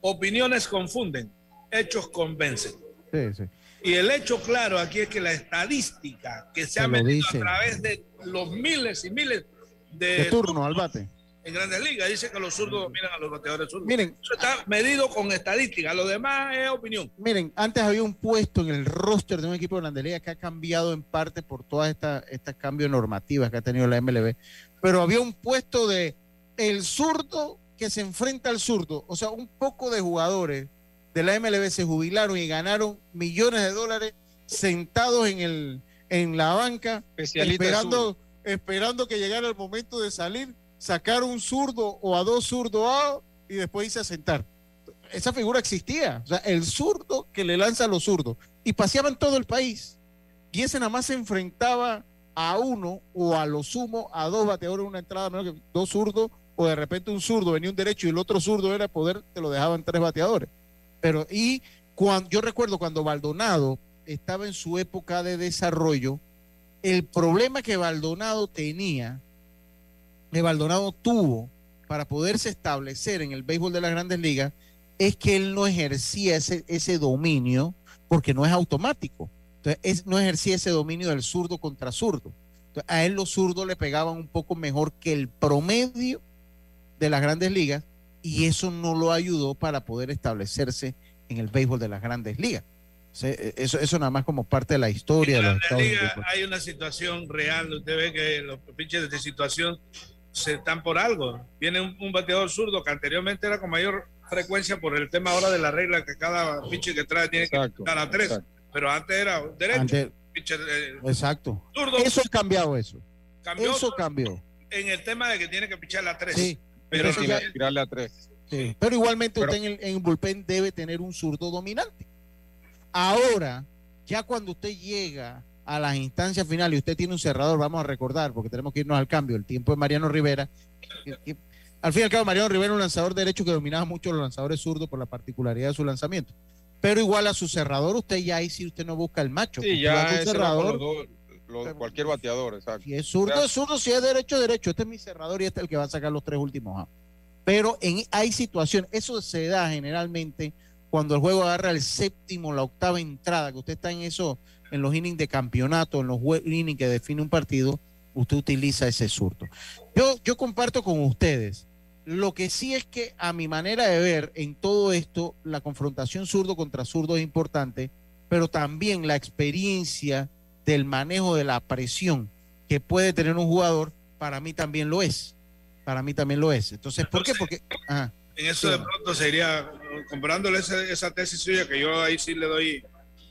Speaker 4: opiniones confunden, hechos convencen.
Speaker 3: Sí, sí.
Speaker 4: Y el hecho claro aquí es que la estadística que se
Speaker 3: Se
Speaker 4: ha metido a través de los miles y miles de,
Speaker 3: De turno al bate.
Speaker 4: En grandes ligas dice que los zurdos dominan a los bateadores zurdos.
Speaker 3: Miren.
Speaker 4: Eso está medido con estadística, lo demás es opinión.
Speaker 3: Miren, antes había un puesto en el roster de un equipo de Grandes Ligas que ha cambiado en parte por todas estas estas cambios normativas que ha tenido la MLB, pero había un puesto de el zurdo que se enfrenta al zurdo, o sea, un poco de jugadores de la MLB se jubilaron y ganaron millones de dólares sentados en el en la banca esperando esperando que llegara el momento de salir, sacar un zurdo o a dos zurdos y después irse a sentar esa figura existía. O sea, el zurdo que le lanza a los zurdos. Y paseaban todo el país. Y ese nada más se enfrentaba a uno o a lo sumo a dos bateadores en una entrada, menos que dos zurdos, o de repente un zurdo venía un derecho y el otro zurdo era poder, te lo dejaban tres bateadores. Pero, y cuando, yo recuerdo cuando Baldonado estaba en su época de desarrollo, el problema que Baldonado tenía, que Baldonado tuvo para poderse establecer en el béisbol de las grandes ligas, es que él no ejercía ese, ese dominio porque no es automático. Entonces, es- no ejercía ese dominio del zurdo contra zurdo. Entonces, a él los zurdos le pegaban un poco mejor que el promedio de las grandes ligas y eso no lo ayudó para poder establecerse en el béisbol de las grandes ligas. E- Eso, eso nada más como parte de la historia de los
Speaker 4: En la
Speaker 3: Estados
Speaker 4: liga
Speaker 3: Unidos.
Speaker 4: hay una situación real. Usted ve que los pitchers de situación se están por algo. Viene un, un bateador zurdo que anteriormente era con mayor frecuencia por el tema ahora de la regla que cada pitcher que trae tiene que dar a tres. Pero antes era derecho.
Speaker 3: Antes-
Speaker 4: pitcher, eh,
Speaker 3: Exacto.
Speaker 4: zurdo.
Speaker 3: Eso ha cambiado eso.
Speaker 4: Cambió
Speaker 3: Eso cambió.
Speaker 4: en el tema de que tiene que pichar a tres.
Speaker 3: Sí,
Speaker 4: pero
Speaker 3: eso ya-
Speaker 11: tirarle a tres.
Speaker 3: Sí, Pero igualmente
Speaker 11: Pero-
Speaker 3: usted en el, en el bullpen debe tener un zurdo dominante. Ahora, ya cuando usted llega a las instancias finales y usted tiene un cerrador, vamos a recordar, porque tenemos que irnos al cambio, el tiempo de Mariano Rivera. que- que- al fin y al cabo, Mariano Rivera era un lanzador derecho que dominaba mucho los lanzadores zurdos por la particularidad de su lanzamiento. Pero igual a su cerrador, usted ya ahí si usted no busca el macho.
Speaker 11: Sí, ya va
Speaker 3: cerrador,
Speaker 11: con los dos, los- cualquier bateador, exacto.
Speaker 3: si es zurdo, es zurdo, si es derecho, es derecho. Este es mi cerrador y este es el que va a sacar los tres últimos outs. Pero en, hay situaciones, eso se da generalmente cuando el juego agarra el séptimo, la octava entrada, que usted está en eso, en los innings de campeonato, en los innings que define un partido, usted utiliza ese zurdo. Yo, yo comparto con ustedes. Lo que sí es que a mi manera de ver en todo esto, la confrontación zurdo contra zurdo es importante, pero también la experiencia del manejo de la presión que puede tener un jugador, para mí también lo es. Para mí también lo es. Entonces, ¿por qué? Porque... ajá.
Speaker 4: En eso de pronto sería, comparándole esa, esa tesis suya, que yo ahí sí le doy,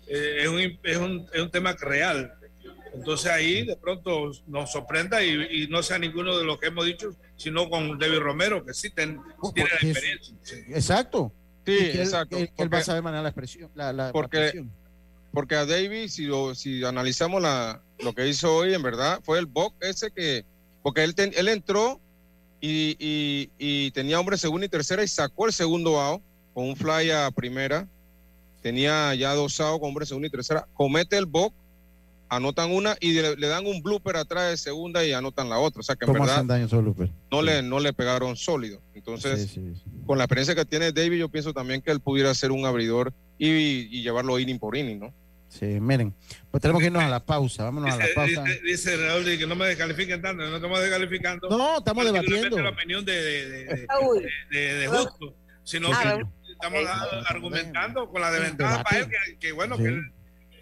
Speaker 4: eh, es, un, es, un, es un tema real. Entonces ahí de pronto nos sorprenda y, y no sea ninguno de los que hemos dicho, sino con David Romero, que sí, ten- sí tiene la
Speaker 3: porque es-
Speaker 4: experiencia. sí.
Speaker 3: Exacto.
Speaker 11: Sí,
Speaker 3: él-
Speaker 11: exacto,
Speaker 3: él, que él va a
Speaker 11: porque-
Speaker 3: saber manejar la expresión. La, la-
Speaker 11: Porque, porque a Davis, si, lo- si analizamos la, lo que hizo hoy, en verdad, fue el box ese que, porque él, ten- él entró y, y- y tenía hombre segunda y tercera y sacó el segundo out con un fly a primera. Tenía ya dos outs con hombre segunda y tercera. Comete el box, anotan una y le, le dan un blooper atrás de segunda y anotan la otra. O sea que en
Speaker 3: ¿Cómo
Speaker 11: verdad
Speaker 3: hacen daño
Speaker 11: no, le, no le pegaron sólido. Entonces, con la experiencia que tiene David, yo pienso también que él pudiera ser un abridor y, y llevarlo inning por inning, ¿no?
Speaker 3: Sí, miren. Pues tenemos que irnos a la pausa. Vámonos a la
Speaker 4: Dice,
Speaker 3: pausa.
Speaker 4: dice- dice Raúl de que no me descalifiquen tanto, no estamos descalificando.
Speaker 3: No, estamos debatiendo.
Speaker 4: la opinión de, de, de, de-
Speaker 5: Raúl.
Speaker 4: de- de justo, sino
Speaker 5: Ah,
Speaker 4: que
Speaker 5: Raúl.
Speaker 4: Estamos
Speaker 5: Ok.
Speaker 4: argumentando con la desventaja para él, que, que bueno, que él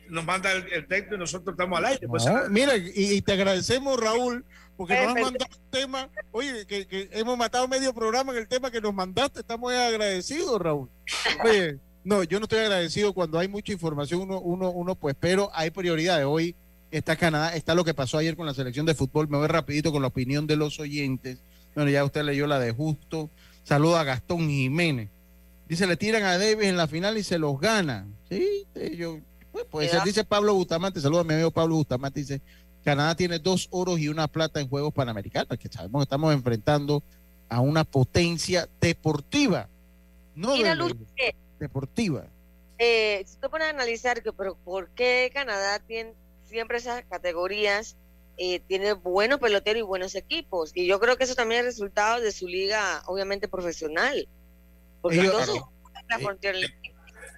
Speaker 4: nos manda el, el texto y nosotros estamos al aire. Pues,
Speaker 3: No, mira, y, y te agradecemos, Raúl, porque nos has mandado un tema. Oye, que, que hemos matado medio programa en el tema que nos mandaste. Estamos agradecidos, Raúl. Oye, no, yo no estoy agradecido cuando hay mucha información. Uno, uno, uno pues, pero hay prioridades. Hoy está Canadá, está lo que pasó ayer con la selección de fútbol. Me voy rapidito con la opinión de los oyentes. Bueno, ya usted leyó la de Justo. Saludo a Gastón Jiménez. Dice, le tiran a Davis en la final y se los gana. Sí, yo, pues. Dice Pablo Bustamante, saludos a mi amigo Pablo Bustamante, dice, Canadá tiene dos oros y una plata en Juegos Panamericanos, que sabemos que estamos enfrentando a una potencia deportiva, no de
Speaker 5: Luz, que,
Speaker 3: deportiva.
Speaker 5: eh, si tú pones a analizar que, pero ¿por qué Canadá tiene siempre esas categorías eh, tiene buenos peloteros y buenos equipos. Y yo creo que eso también es resultado de su liga, obviamente profesional. Porque
Speaker 3: Ellos-
Speaker 5: entonces, la Frontier League,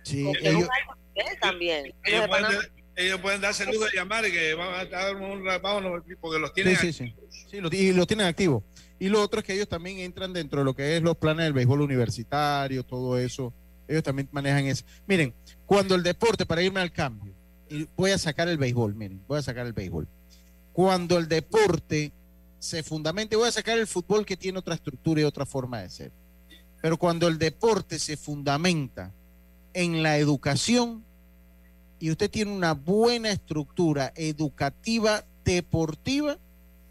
Speaker 3: Sí,
Speaker 5: es
Speaker 3: ellos-
Speaker 5: nivel también. Los
Speaker 4: Ellos
Speaker 5: de
Speaker 4: pueden, ellos pueden darse lujo de llamar y que van a dar un vámonos, porque los tienen
Speaker 3: Sí, sí, sí. Sí, lo, y lo tienen activo. Y lo otro es que ellos también entran dentro de lo que es los planes del béisbol universitario, todo eso. Ellos también manejan eso. Miren, cuando el deporte, para irme al cambio, y voy a sacar el béisbol, miren, voy a sacar el béisbol. Cuando el deporte se fundamenta, voy a sacar el fútbol que tiene otra estructura y otra forma de ser. Pero cuando el deporte se fundamenta en la educación y usted tiene una buena estructura educativa deportiva,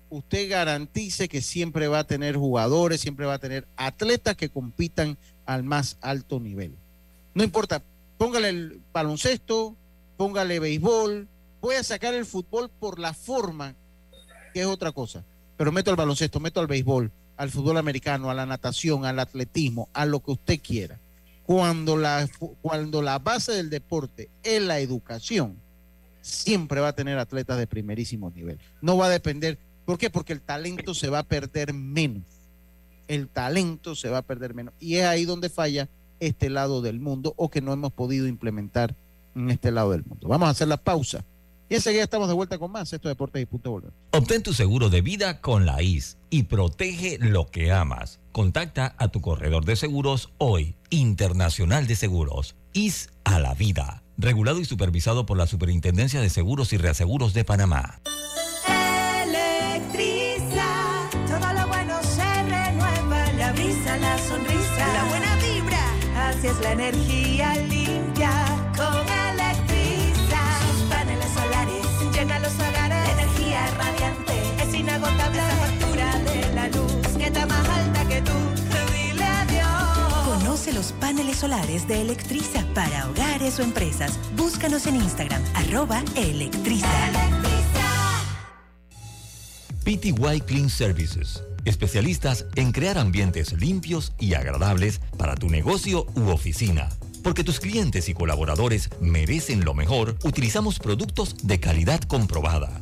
Speaker 3: usted garantice que siempre va a tener jugadores, siempre va a tener atletas que compitan al más alto nivel. No importa, póngale el baloncesto, póngale béisbol, voy a sacar el fútbol por la forma, que es otra cosa, pero meto al baloncesto, meto al béisbol, al fútbol americano, a la natación, al atletismo, a lo que usted quiera. Cuando la, cuando la base del deporte es la educación, siempre va a tener atletas de primerísimo nivel. No va a depender. ¿Por qué? Porque el talento se va a perder menos. El talento se va a perder menos. Y es ahí donde falla este lado del mundo o que no hemos podido implementar en este lado del mundo. Vamos a hacer la pausa. Y enseguida estamos de vuelta con más. Esto es Deportes y Punto Volver.
Speaker 1: Obtén tu seguro de vida con la IS y protege lo que amas. Contacta a tu corredor de seguros hoy, Internacional de Seguros, IS a la vida. Regulado y supervisado por la Superintendencia de Seguros y Reaseguros de Panamá.
Speaker 12: Electriza, todo lo bueno se renueva, la brisa, la sonrisa, la buena vibra, así es la energía inagotable, la factura de la luz que está más alta que tú, dile adiós.
Speaker 13: Conoce los paneles solares de Electriza para hogares o empresas. Búscanos en Instagram, arroba Electriza.
Speaker 1: PTY Clean Services. Especialistas en crear ambientes limpios y agradables para tu negocio u oficina. Porque tus clientes y colaboradores merecen lo mejor, utilizamos productos de calidad comprobada.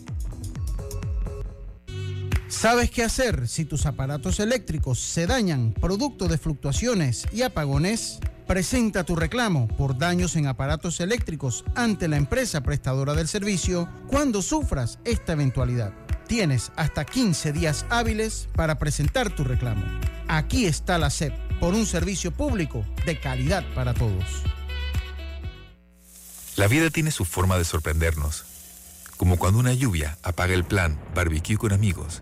Speaker 14: ¿Sabes qué hacer si tus aparatos eléctricos se dañan producto de fluctuaciones y apagones? Presenta tu reclamo por daños en aparatos eléctricos ante la empresa prestadora del servicio cuando sufras esta eventualidad. Tienes hasta 15 días hábiles para presentar tu reclamo. Aquí está la SEP por un servicio público de calidad para todos.
Speaker 15: La vida tiene su forma de sorprendernos, como cuando una lluvia apaga el plan barbecue con amigos,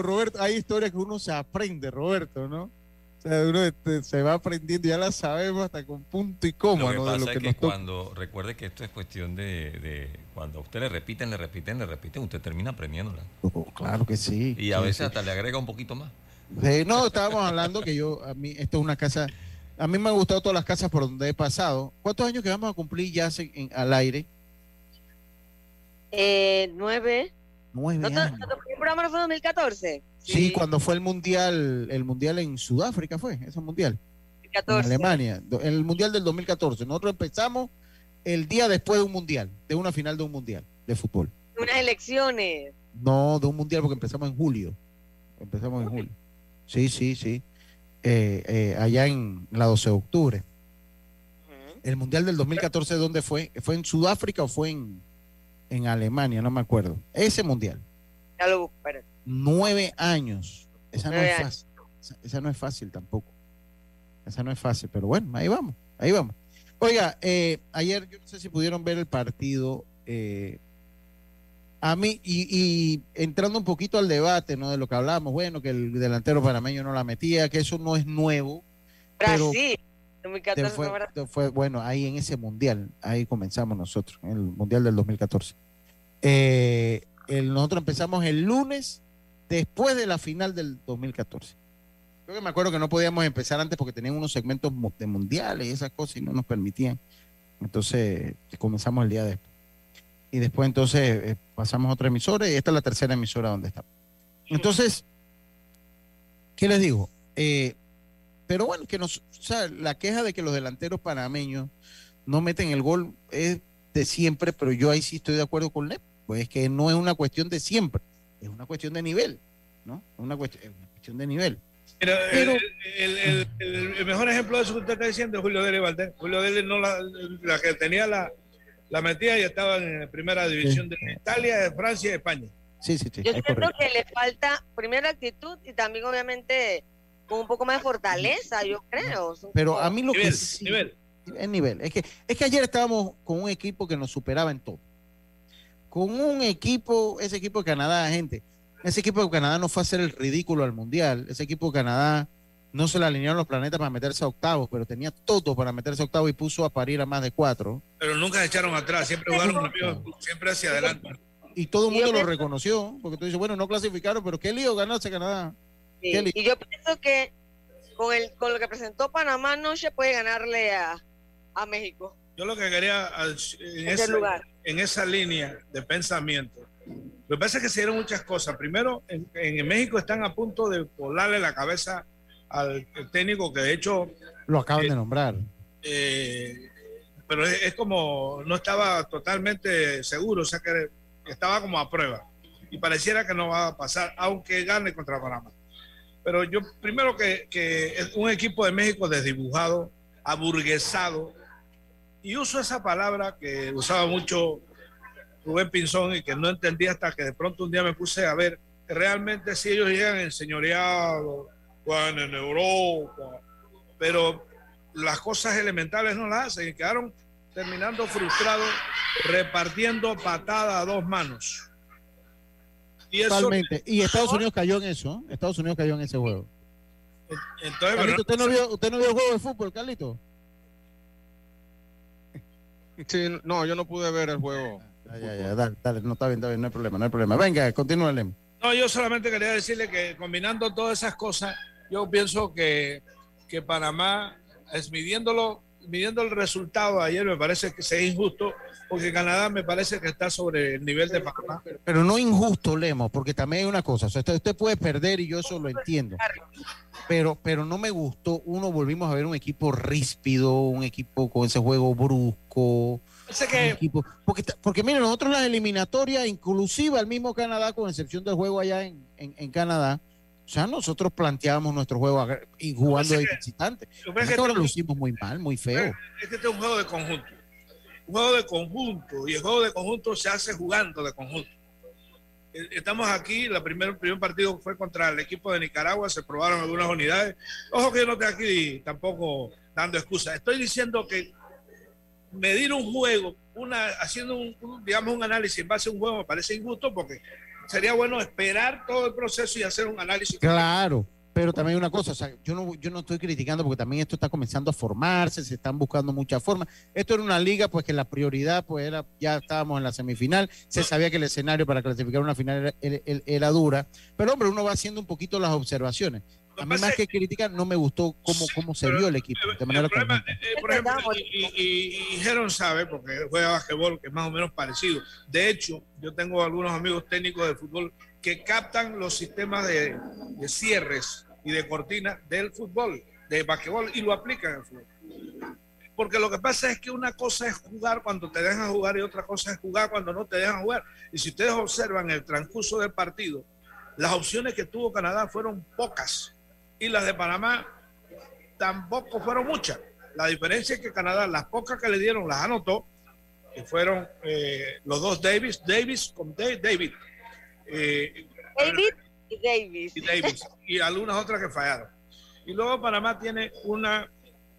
Speaker 3: Roberto. Hay historias que uno se aprende, Roberto, ¿no? O sea, uno este, se va aprendiendo, ya la sabemos hasta con punto y coma,
Speaker 7: Lo que
Speaker 3: ¿no?
Speaker 7: pasa
Speaker 3: de lo
Speaker 7: es
Speaker 3: que
Speaker 7: que
Speaker 3: nos toca.
Speaker 7: cuando, recuerde que esto es cuestión de, de cuando a usted le repiten, le repiten, le repiten, usted termina aprendiéndola.
Speaker 3: Oh, claro que sí.
Speaker 7: Y a
Speaker 3: sí,
Speaker 7: veces
Speaker 3: sí.
Speaker 7: hasta le agrega un poquito más.
Speaker 3: Sí, no, estábamos hablando que yo, a mí, esto es una casa, a mí me han gustado todas las casas por donde he pasado. ¿Cuántos años que vamos a cumplir ya se- en- al aire?
Speaker 5: Eh, nueve.
Speaker 3: Nueve
Speaker 5: ¿No
Speaker 3: años.
Speaker 5: no ¿El programa no fue en 2014?
Speaker 3: Sí, cuando fue el mundial, el mundial en Sudáfrica fue, ese mundial. En
Speaker 5: 14.
Speaker 3: Alemania, do- el mundial del 2014. Nosotros empezamos el día después de un mundial, de una final de un mundial de fútbol.
Speaker 5: Unas elecciones.
Speaker 3: No, de un mundial porque empezamos en julio. Empezamos en julio. Sí, sí, sí. Eh, eh, allá en la 12 de octubre. El mundial del 2014, ¿dónde fue? ¿Fue en Sudáfrica o fue en, en Alemania? No me acuerdo. Ese mundial.
Speaker 5: Ya lo busco, espérate.
Speaker 3: Nueve años. Esa no es fácil. Esa, esa no es fácil tampoco. Esa no es fácil, pero bueno, ahí vamos, ahí vamos. Oiga, eh, ayer yo no sé si pudieron ver el partido. eh, a mí, y, y entrando un poquito al debate, ¿no? De lo que hablábamos, bueno, que el delantero panameño no la metía, que eso no es nuevo.
Speaker 5: Brasil. 2014
Speaker 3: fue, bueno, ahí en ese mundial, ahí comenzamos nosotros, en el mundial del 2014. Eh, el- nosotros empezamos el lunes después de la final del 2014. Creo que me acuerdo que no podíamos empezar antes porque tenían unos segmentos de mundiales y esas cosas y no nos permitían. Entonces comenzamos el día después. Y después entonces eh, pasamos a otra emisora y esta es la tercera emisora donde estamos. Entonces, ¿qué les digo? Eh, pero bueno, que nos, o sea, la queja de que los delanteros panameños no meten el gol es de siempre, pero yo ahí sí estoy de acuerdo con Lep. Pues es que no es una cuestión de siempre, es una cuestión de nivel, ¿no? Es una cuestión, es una cuestión de nivel.
Speaker 4: Mira,
Speaker 3: Pero-
Speaker 4: el, el- el- el mejor ejemplo de eso que usted está diciendo es Julio Dele Valdés. Julio Dele no la, la que tenía la, la metida y estaba en la primera división de Italia, de Francia y de España.
Speaker 3: Sí, sí, sí.
Speaker 5: Yo siento que le falta primero actitud y también obviamente con un poco más de fortaleza, yo creo. Son
Speaker 3: Pero a mí lo que sí,
Speaker 4: nivel.
Speaker 3: el nivel. Es que, es que ayer estábamos con un equipo que nos superaba en todo. Con un equipo, ese equipo de Canadá, gente, ese equipo de Canadá no fue a hacer el ridículo al Mundial. Ese equipo de Canadá no se le alinearon los planetas para meterse a octavos, pero tenía todo para meterse a octavos y puso a parir a más de cuatro.
Speaker 4: Pero nunca se echaron atrás, siempre jugaron siempre hacia adelante.
Speaker 3: Y todo el mundo lo reconoció, porque tú dices, bueno, no clasificaron, pero qué lío ganarse Canadá.
Speaker 5: Sí, Y yo pienso que con, el, con lo que presentó Panamá no se puede ganarle a, a México.
Speaker 4: Yo lo que quería al- en
Speaker 5: Ese
Speaker 4: esa,
Speaker 5: lugar.
Speaker 4: en esa línea de pensamiento, lo que pasa es que se dieron muchas cosas. Primero, en, en México están a punto de volarle la cabeza al técnico que de hecho
Speaker 3: Lo acaban de nombrar.
Speaker 4: eh, pero es, es como no estaba totalmente seguro, o sea que estaba como a prueba y pareciera que no va a pasar, aunque gane contra Panamá. Pero yo, primero que, un equipo de México desdibujado, aburguesado, y uso esa palabra que usaba mucho Rubén Pinzón y que no entendí hasta que de pronto un día me puse a ver realmente si ellos llegan enseñoreados, juegan en Europa, pero las cosas elementales no las hacen y quedaron terminando frustrados repartiendo patada a dos manos. Y eso,
Speaker 3: Totalmente. Y Estados Unidos cayó en eso. ¿eh? Estados Unidos cayó en ese juego.
Speaker 4: entonces,
Speaker 3: Carlito,
Speaker 4: pero-
Speaker 3: ¿usted no vio, usted no vio el juego de fútbol, Carlito?
Speaker 11: Sí, no, yo no pude ver el juego.
Speaker 3: Ya, ya, ya, dale, dale, no está bien, está bien, no hay problema, no hay problema. Venga, continúa, Lem.
Speaker 4: No, yo solamente quería decirle que combinando todas esas cosas, yo pienso que, que Panamá es midiéndolo, midiendo el resultado ayer, me parece que es injusto, porque Canadá me parece que está sobre el nivel de Panamá.
Speaker 3: Pero no injusto, Lemo, porque también hay una cosa. o sea, usted, usted puede perder y yo eso lo entiendo. Pero, pero no me gustó. Uno, volvimos a ver un equipo ríspido, un equipo con ese juego brusco.
Speaker 4: Que
Speaker 3: equipo- porque, porque miren, nosotros las eliminatorias, inclusive al mismo Canadá, con excepción del juego allá en, en, en Canadá, o sea, nosotros planteábamos nuestro juego y jugando de visitante.
Speaker 4: lo
Speaker 3: ahora hicimos muy mal, muy feo.
Speaker 4: es que este es un juego de conjunto. Un juego de conjunto. Y el juego de conjunto se hace jugando de conjunto. Eh, Estamos aquí, la primer, el primer partido fue contra el equipo de Nicaragua, se probaron algunas unidades. Ojo que yo no estoy aquí tampoco dando excusas. Estoy diciendo que medir un juego, una, haciendo un, un, digamos un análisis en base a un juego me parece injusto porque sería bueno esperar todo el proceso y hacer un análisis.
Speaker 3: Claro, Pero también una cosa, o sea, yo no, yo no estoy criticando porque también esto está comenzando a formarse, se están buscando muchas formas. Esto era una liga, pues que la prioridad, pues era, ya estábamos en la semifinal, se sabía que el escenario para clasificar una final era, era- era dura, pero hombre, uno va haciendo un poquito las observaciones. A mí más que criticar, no me gustó cómo, cómo se vio el equipo, de manera.
Speaker 4: Eh, por ejemplo, y, y, y Jeron sabe, porque juega basquetbol, que es más o menos parecido. De hecho, yo tengo algunos amigos técnicos de fútbol que captan los sistemas de, de cierres y de cortinas del fútbol, de basquetbol, y lo aplican al fútbol. Porque lo que pasa es que una cosa es jugar cuando te dejan jugar y otra cosa es jugar cuando no te dejan jugar. Y si ustedes observan el transcurso del partido, las opciones que tuvo Canadá fueron pocas y las de Panamá tampoco fueron muchas. La diferencia es que Canadá, las pocas que le dieron, las anotó, que fueron eh, los dos Davis, Davis con David. eh,
Speaker 5: David y Davis.
Speaker 4: y Davis, y algunas otras que fallaron. Y luego Panamá tiene una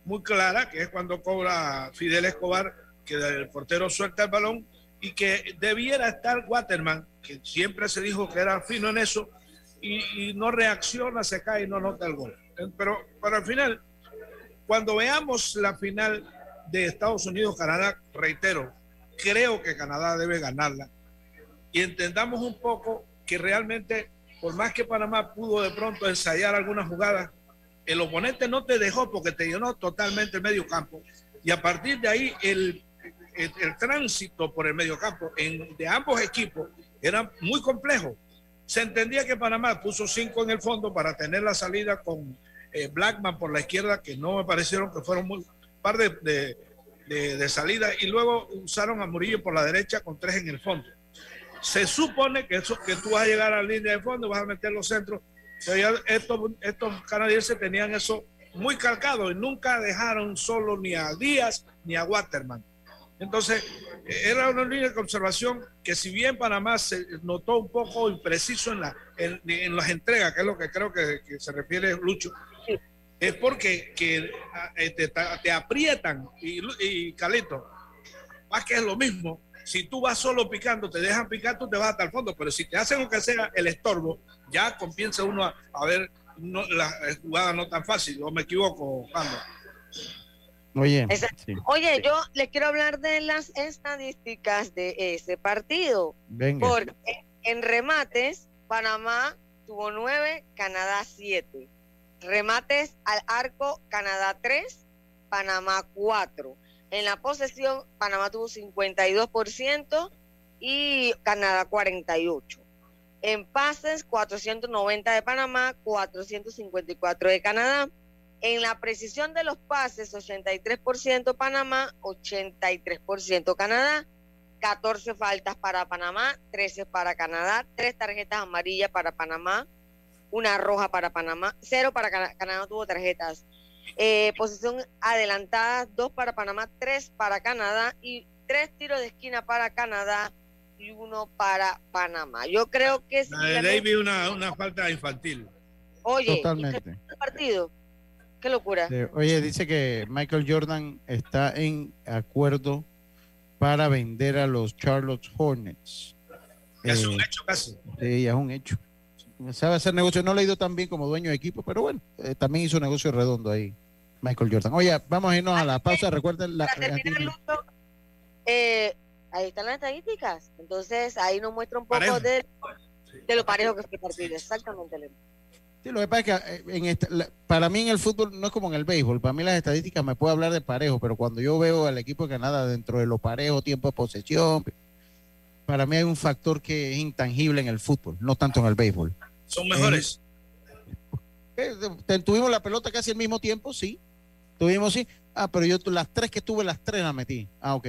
Speaker 4: muy clara, que es cuando cobra Fidel Escobar, que el portero suelta el balón y que debiera estar Waterman, que siempre se dijo que era fino en eso, y, y no reacciona, se cae y no nota el gol. Pero, pero al final, cuando veamos la final de Estados Unidos-Canadá, reitero, creo que Canadá debe ganarla y entendamos un poco que realmente, por más que Panamá pudo de pronto ensayar algunas jugadas, el oponente no te dejó porque te llenó totalmente el medio campo. Y a partir de ahí, el, el, el tránsito por el medio campo en, de ambos equipos era muy complejo. Se entendía que Panamá puso cinco en el fondo para tener la salida con eh, Blackman por la izquierda, que no me parecieron que fueron muy par de, de, salida, y luego usaron a Murillo por la derecha con tres en el fondo. Se supone que, eso, que tú vas a llegar a la línea de fondo, vas a meter los centros. Estos canadienses tenían eso muy calcado y nunca dejaron solo ni a Díaz ni a Waterman. Entonces, eh, era una línea de conservación que si bien Panamá se notó un poco impreciso en, la, en, en las entregas, que es lo que creo que, que se refiere Lucho, es porque que, eh, te, te aprietan y, y Calito, más que es lo mismo, si tú vas solo picando, te dejan picar, tú te vas hasta el fondo, pero si te hacen lo que sea el estorbo, ya comienza uno a, a ver no, la jugada no tan fácil, o me equivoco, Pando.
Speaker 3: Oye,
Speaker 5: Exacto.
Speaker 3: sí.
Speaker 5: Oye, yo les quiero hablar de las estadísticas de ese partido.
Speaker 3: Venga.
Speaker 5: Porque en remates, Panamá tuvo nueve, Canadá siete. Remates al arco, Canadá tres, Panamá cuatro. En la posesión, Panamá tuvo 52% y Canadá 48%. En pases, 490 de Panamá, 454 de Canadá. En la precisión de los pases, 83% Panamá, 83% Canadá. 14 faltas para Panamá, 13 para Canadá, 3 tarjetas amarillas para Panamá, una roja para Panamá, 0 para Cana- Canadá, no tuvo tarjetas. Eh, posición adelantada, 2 para Panamá, 3 para Canadá y 3 tiros de esquina para Canadá y 1 para Panamá. Yo creo que
Speaker 4: La de David una, una falta infantil.
Speaker 5: Oye,
Speaker 3: Totalmente.
Speaker 5: ¿y qué partido? Qué locura.
Speaker 3: Eh, Oye, dice que Michael Jordan está en acuerdo para vender a los Charlotte Hornets.
Speaker 4: Ya es
Speaker 3: Eh,
Speaker 4: un hecho casi.
Speaker 3: Sí, ya es un hecho. Sabe hacer negocio. No le ha ido tan bien como dueño de equipo, pero bueno, eh, también hizo negocio redondo ahí, Michael Jordan. Oye, vamos a irnos a la pausa. Recuerden la.
Speaker 5: Para terminar, Lucho, eh, ahí están las estadísticas. Entonces, ahí nos muestra un poco de lo parejo que fue el partido. Exactamente.
Speaker 3: Sí, lo que pasa es que eh, en esta- la- para mí en el fútbol no es como en el béisbol. Para mí las estadísticas me puede hablar de parejo, pero cuando yo veo al equipo de Canadá dentro de lo parejo, tiempo de posesión, para mí hay un factor que es intangible en el fútbol, no tanto en el béisbol.
Speaker 4: Son mejores.
Speaker 3: Eh, te- tuvimos la pelota casi al mismo tiempo, sí. Tuvimos, sí. Ah, pero yo las tres que tuve, las tres las metí. Ah, ok.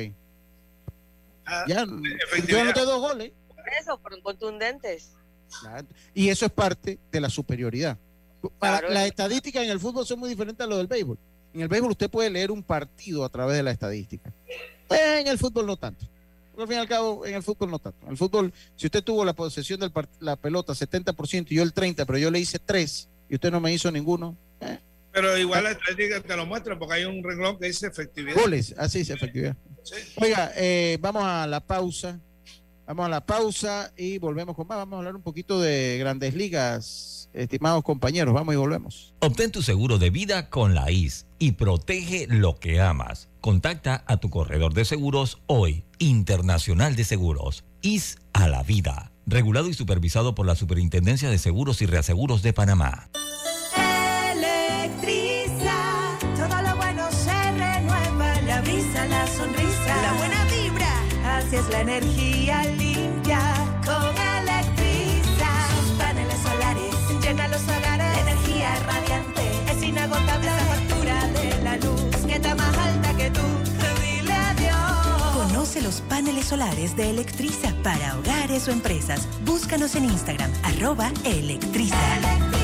Speaker 3: ya, yo anoté dos goles.
Speaker 5: Por eso, fueron contundentes.
Speaker 3: Y eso es parte de la superioridad. Para,
Speaker 5: Claro.
Speaker 3: las estadísticas en el fútbol son muy diferentes a lo del béisbol. En el béisbol usted puede leer un partido a través de la estadística. Eh, en el fútbol no tanto. Porque al fin y al cabo, en el fútbol no tanto. En el fútbol, si usted tuvo la posesión de la pelota 70% y yo el 30%, pero yo le hice 3 y usted no me hizo ninguno, eh,
Speaker 4: Pero igual la estadística te lo muestra porque hay un renglón que dice efectividad.
Speaker 3: goles, así es efectividad. Oiga, eh, vamos a la pausa Vamos a la pausa y volvemos con más. Vamos a hablar un poquito de grandes ligas, estimados compañeros. Vamos y volvemos.
Speaker 1: Obtén tu seguro de vida con la IS y protege lo que amas. Contacta a tu corredor de seguros hoy, Internacional de Seguros, IS a la vida. Regulado y supervisado por la Superintendencia de Seguros y Reaseguros de Panamá.
Speaker 12: Es la energía limpia con Electriza. Sus paneles solares llenan los hogares, energía radiante, es inagotable la factura de la luz que está más alta que tú. Dile adiós.
Speaker 13: Conoce los paneles solares de Electriza para hogares o empresas. Búscanos en Instagram, arroba Electriza.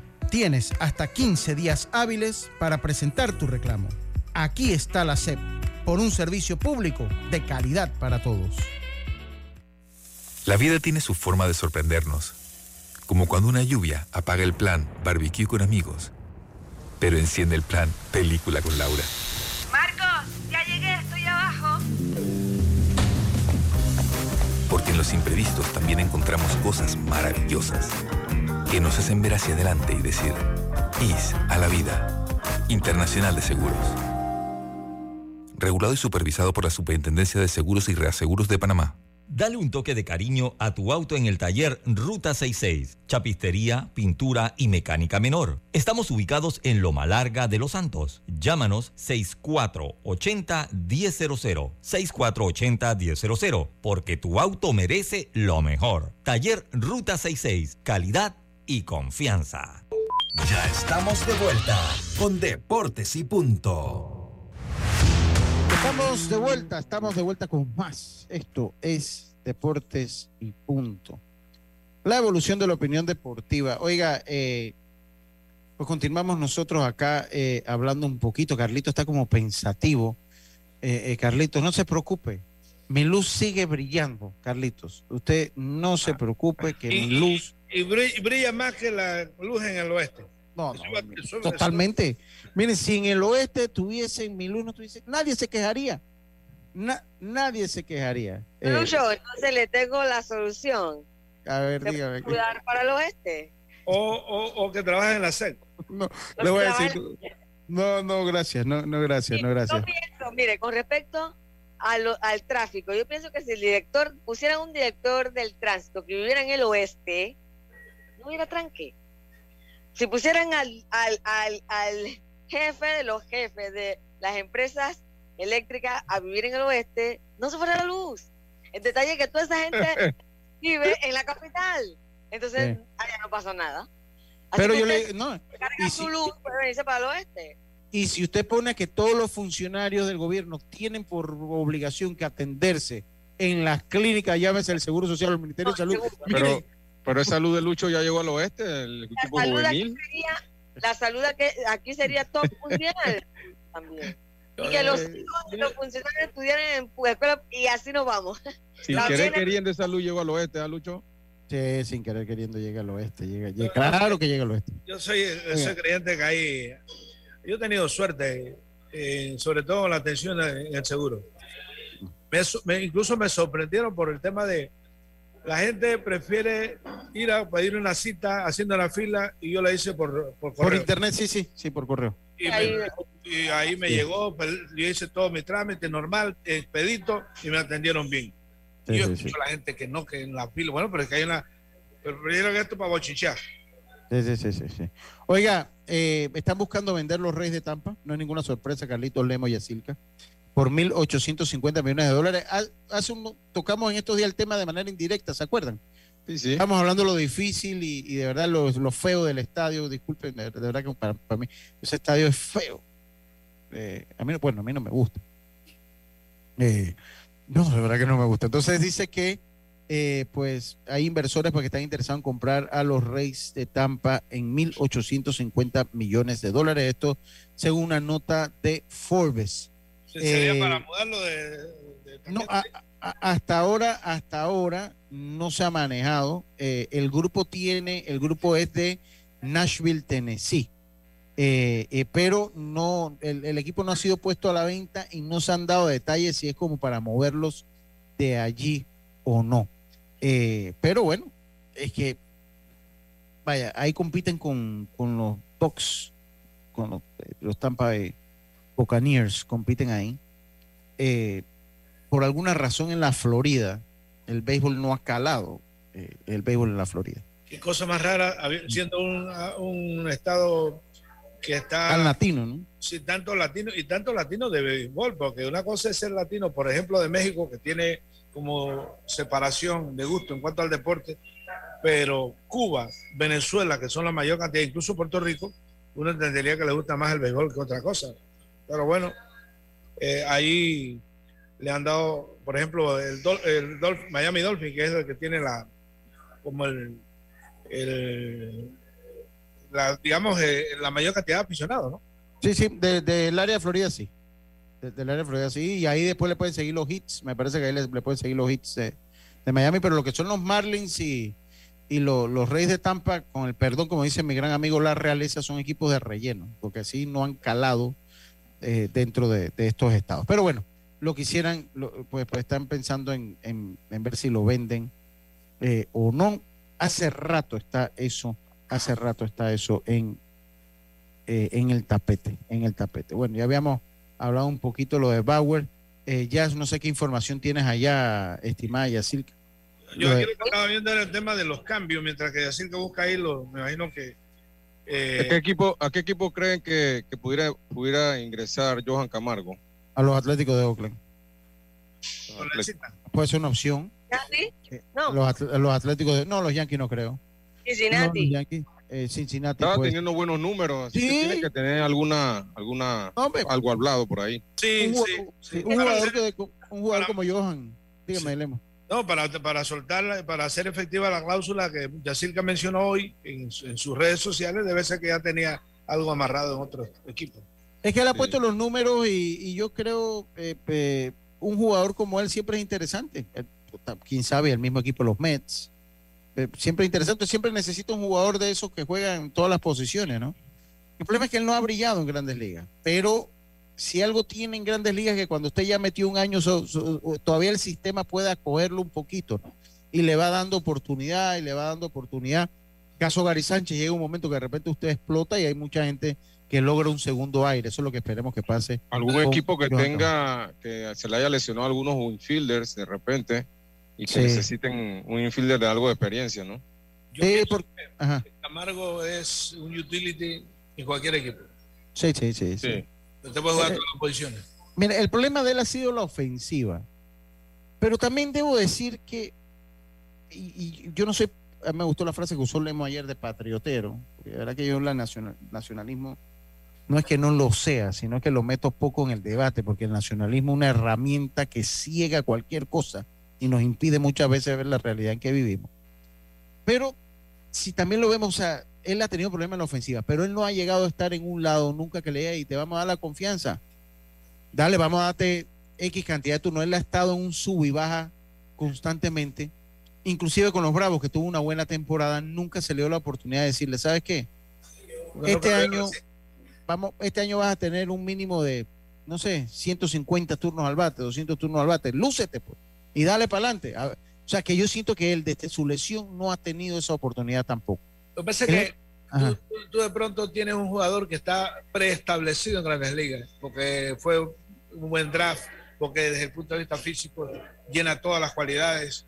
Speaker 14: Tienes hasta 15 días hábiles para presentar tu reclamo. Aquí está la SEP, por un servicio público de calidad para todos.
Speaker 15: La vida tiene su forma de sorprendernos, como cuando una lluvia apaga el plan barbecue con amigos, pero enciende el plan película con Laura.
Speaker 12: Marcos, ya llegué, estoy abajo.
Speaker 15: Porque en los imprevistos también encontramos cosas maravillosas que nos hacen ver hacia adelante y decir, IS a la vida. Internacional de Seguros. Regulado y supervisado por la Superintendencia de Seguros y Reaseguros de Panamá.
Speaker 1: Dale un toque de cariño a tu auto en el taller Ruta 66. Chapistería, pintura y mecánica menor. Estamos ubicados en Loma Larga de Los Santos. Llámanos 6480-1000. 6480-1000. Porque tu auto merece lo mejor. Taller Ruta 66. Calidad y confianza.
Speaker 8: Ya estamos de vuelta con Deportes y Punto.
Speaker 3: Estamos de vuelta, estamos de vuelta con más. Esto es Deportes y Punto. La evolución de la opinión deportiva. Oiga, eh, pues continuamos nosotros acá eh, hablando un poquito. Carlito está como pensativo. Eh, eh, Carlitos, no se preocupe. Mi luz sigue brillando, Carlitos. Usted no se preocupe que mi luz...
Speaker 4: Y brilla, brilla más que la luz en el oeste.
Speaker 3: No, Totalmente. Miren, si en el oeste tuviesen mi luz, no tuviese, nadie se quejaría. Na- nadie se quejaría. Eh,
Speaker 5: Lucho, entonces le tengo la solución.
Speaker 3: a ver,
Speaker 5: ¿Se
Speaker 3: dígame.
Speaker 5: mudar para el oeste?
Speaker 4: O, o, o que trabaja en la SEC.
Speaker 3: No, le voy a decir. No, no, gracias. No, no, gracias. No, gracias.
Speaker 5: Yo pienso, mire, con respecto a lo- al tráfico, yo pienso que si el director, pusieran un director del tránsito que viviera en el oeste, no hubiera tranque. Si pusieran al, al, al, al jefe de los jefes de las empresas eléctricas a vivir en el oeste, no se fuera la luz. El detalle es que toda esa gente vive en la capital. Entonces,
Speaker 3: Sí.
Speaker 5: allá no pasa nada.
Speaker 3: Pero yo le. No,
Speaker 5: carga
Speaker 3: y
Speaker 5: su
Speaker 3: si-
Speaker 5: luz, puede venirse para el oeste.
Speaker 3: Y si usted pone que todos los funcionarios del gobierno tienen por obligación que atenderse en las clínicas, llámese el Seguro Social o el Ministerio de Salud.
Speaker 11: Pero, pero esa luz de Lucho ya llegó al oeste, el equipo
Speaker 5: salud aquí sería, la salud aquí, sería top mundial también. Y que los hijos de los funcionarios estudiaran en escuela y así nos vamos.
Speaker 11: Sin querer queriendo esa luz llegó al oeste, ¿ah, Lucho?
Speaker 3: Sí, sin querer queriendo llega al oeste. Llega, llega- claro que llega al oeste.
Speaker 4: Yo soy, soy creyente que hay. Yo he tenido suerte, eh, sobre todo en la atención en el seguro. Me- incluso me sorprendieron por el tema de la gente prefiere ir a pedir una cita haciendo la fila y yo la hice por, por
Speaker 3: Por
Speaker 4: correo.
Speaker 3: internet, sí, sí, sí, por correo.
Speaker 4: Y, me- y ahí me
Speaker 3: Sí.
Speaker 4: llegó, pe- yo hice todo mi trámite normal, expedito, y me atendieron bien.
Speaker 3: Sí,
Speaker 4: yo
Speaker 3: sí,
Speaker 4: escucho
Speaker 3: sí.
Speaker 4: a la gente que no, que en la fila, bueno, pero es que hay una, pero pidieron esto para bochinchear.
Speaker 3: Sí, sí, sí, sí, sí. Oiga, eh, están buscando vender los Reyes de Tampa. No es ninguna sorpresa, Carlitos Lemo y Asilca. Por 1.850 millones de dólares. Ha- Hace un, tocamos en estos días el tema de manera indirecta, ¿se acuerdan?
Speaker 11: Sí, sí.
Speaker 3: Estamos hablando de lo difícil y, y de verdad lo, lo feo del estadio. Disculpen, de, verdad que para, para mí ese estadio es feo. Eh, a mí, no- bueno, a mí no me gusta. Eh, no, de verdad que no me gusta. Entonces dice que eh, pues hay inversores porque están interesados en comprar a los Reyes de Tampa en 1.850 millones de dólares. Esto según una nota de Forbes.
Speaker 4: Sería
Speaker 3: Eh,
Speaker 4: para mudarlo de, de-
Speaker 3: no, a- a- hasta ahora, hasta ahora no se ha manejado. Eh, el grupo tiene, el grupo es de Nashville, Tennessee. Eh, eh, pero no, el, el equipo no ha sido puesto a la venta y no se han dado detalles si es como para moverlos de allí o no. Eh, pero bueno, es que, vaya, ahí compiten con, con los Bucks, con los, eh, los Tampa Bay Buccaneers, compiten ahí. Eh, por alguna razón en la Florida, el béisbol no ha calado eh, el béisbol en la Florida.
Speaker 4: Qué cosa más rara, siendo un, un estado que está
Speaker 3: Al latino, ¿no?
Speaker 4: sí, tanto latino y tanto latino de béisbol, porque una cosa es ser latino, por ejemplo, de México, que tiene como separación de gusto en cuanto al deporte, pero Cuba, Venezuela, que son la mayor cantidad, incluso Puerto Rico, uno entendería que le gusta más el béisbol que otra cosa. Pero bueno, eh, ahí le han dado, por ejemplo, el, Dol- el Dolph- Miami Dolphin, que es el que tiene la, como el, el digamos, eh, la mayor cantidad de aficionados, ¿no?
Speaker 3: Sí, sí, de- del área de Florida sí. De- del área de Florida sí. Y ahí después le pueden seguir los hits. Me parece que ahí le, pueden seguir los hits de, de Miami. Pero lo que son los Marlins y, y lo- los Reyes de Tampa, con el perdón, como dice mi gran amigo La Realeza, son equipos de relleno. Porque así no han calado eh, dentro de, de estos estados. Pero bueno, lo que hicieran, lo- pues, pues están pensando en, en- en ver si lo venden eh, o no. Hace rato está eso, hace rato está eso en, eh, en el tapete, en el tapete. Bueno, ya habíamos hablado un poquito lo de Bauer. Eh, ya no sé qué información tienes allá, estimada Yacil.
Speaker 4: Yo aquí lo que estaba viendo era el tema de los cambios, mientras que Yacir que busca ahí, lo, me imagino que... eh,
Speaker 11: ¿A qué equipo, a qué equipo creen que, que pudiera, pudiera ingresar Johan Camargo?
Speaker 3: a los Atléticos de Oakland. Puede ser una opción.
Speaker 5: ¿Cincinnati? No,
Speaker 3: Los, atl- los Atléticos de... No, los Yankees no creo. No,
Speaker 5: Cincinnati.
Speaker 3: los Yankees. Eh, Cincinnati.
Speaker 11: Estaba
Speaker 3: pues.
Speaker 11: teniendo buenos números, así que
Speaker 3: Sí.
Speaker 11: tiene que tener alguna, alguna algo hablado por ahí.
Speaker 4: Sí,
Speaker 3: un,
Speaker 4: sí,
Speaker 3: un jugador, que- un jugador como Johan. Dígame, Lemo.
Speaker 4: No, para, para soltar, para hacer efectiva la cláusula que Yacirca mencionó hoy en, su- en sus redes sociales, debe ser que ya tenía algo amarrado en otro equipo.
Speaker 3: Es que él ha puesto los números y, y yo creo eh, eh, un jugador como él siempre es interesante. Eh, Quién sabe, el mismo equipo, los Mets. Eh, siempre es interesante. Siempre necesita un jugador de esos que juega en todas las posiciones, ¿no? El problema es que él no ha brillado en grandes ligas. Pero si algo tiene en grandes ligas que cuando usted ya metió un año, so- so- todavía el sistema puede acogerlo un poquito, ¿no? Y le va dando oportunidad y le va dando oportunidad. Caso Gary Sánchez, llega un momento que de repente usted explota y hay mucha gente que logra un segundo aire. Eso es lo que esperemos que pase.
Speaker 11: Algún
Speaker 3: con
Speaker 11: equipo que tenga, que se le haya lesionado a algunos infielders de repente y que
Speaker 3: Sí.
Speaker 11: necesiten un infielder de algo de experiencia, ¿no?
Speaker 4: Yo
Speaker 3: Sí,
Speaker 4: pienso
Speaker 3: por-
Speaker 4: que
Speaker 3: Ajá.
Speaker 4: Camargo es un utility en cualquier equipo.
Speaker 3: Sí, sí, sí. sí.
Speaker 11: Sí.
Speaker 4: Usted puede jugar
Speaker 3: Eh,
Speaker 4: todas las posiciones.
Speaker 3: Mira, el problema de él ha sido la ofensiva. Pero también debo decir que, y, y yo no sé, a mí me gustó la frase que usó Lemo ayer de patriotero, porque la verdad que yo el nacional, nacionalismo no es que no lo sea, sino que lo meto poco en el debate, porque el nacionalismo es una herramienta que ciega cualquier cosa y nos impide muchas veces ver la realidad en que vivimos. Pero si también lo vemos, o sea, él ha tenido problemas en la ofensiva, pero él no ha llegado a estar en un lado nunca que le diga y te vamos a dar la confianza. Dale, vamos a darte X cantidad de turnos. Él ha estado en un sub y baja constantemente. Inclusive con los Bravos, que tuvo una buena temporada, nunca se le dio la oportunidad de decirle, ¿sabes qué? Este año, vamos, este año vas a tener un mínimo de, no sé, 150 turnos al bate, 200 turnos al bate. Lúcete, pues, y dale para adelante. O sea, que yo siento que él, desde su lesión, no ha tenido esa oportunidad tampoco.
Speaker 4: Lo que pasa es que tú, tú- tú de pronto tienes un jugador que está preestablecido en grandes ligas, porque fue un buen draft, porque desde el punto de vista físico llena todas las cualidades,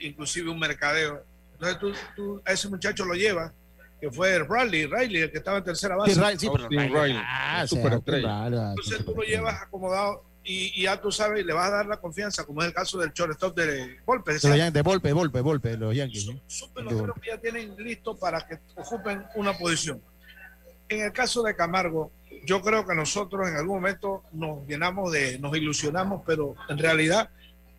Speaker 4: inclusive un mercadeo. Entonces tú, tú a ese muchacho lo llevas, que fue Riley, Riley, el que estaba en tercera base.
Speaker 3: Sí, Riley, sí, pero
Speaker 11: Austin
Speaker 3: Riley,
Speaker 11: Riley,
Speaker 3: ah. Riley, ah,
Speaker 4: Entonces tú lo llevas acomodado y, y ya tú sabes, le vas a dar la confianza, como es el caso del shortstop de Volpe.
Speaker 3: De los de Volpe, Volpe, Volpe, de los Yankees. ¿no?
Speaker 4: son peloteros que ya tienen listo para que ocupen una posición. En el caso de Camargo, yo creo que nosotros en algún momento nos llenamos de, nos ilusionamos, pero en realidad,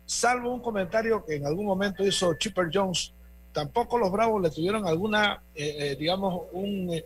Speaker 4: salvo un comentario que en algún momento hizo Chipper Jones, tampoco los Bravos le tuvieron alguna, eh, eh, digamos, un eh,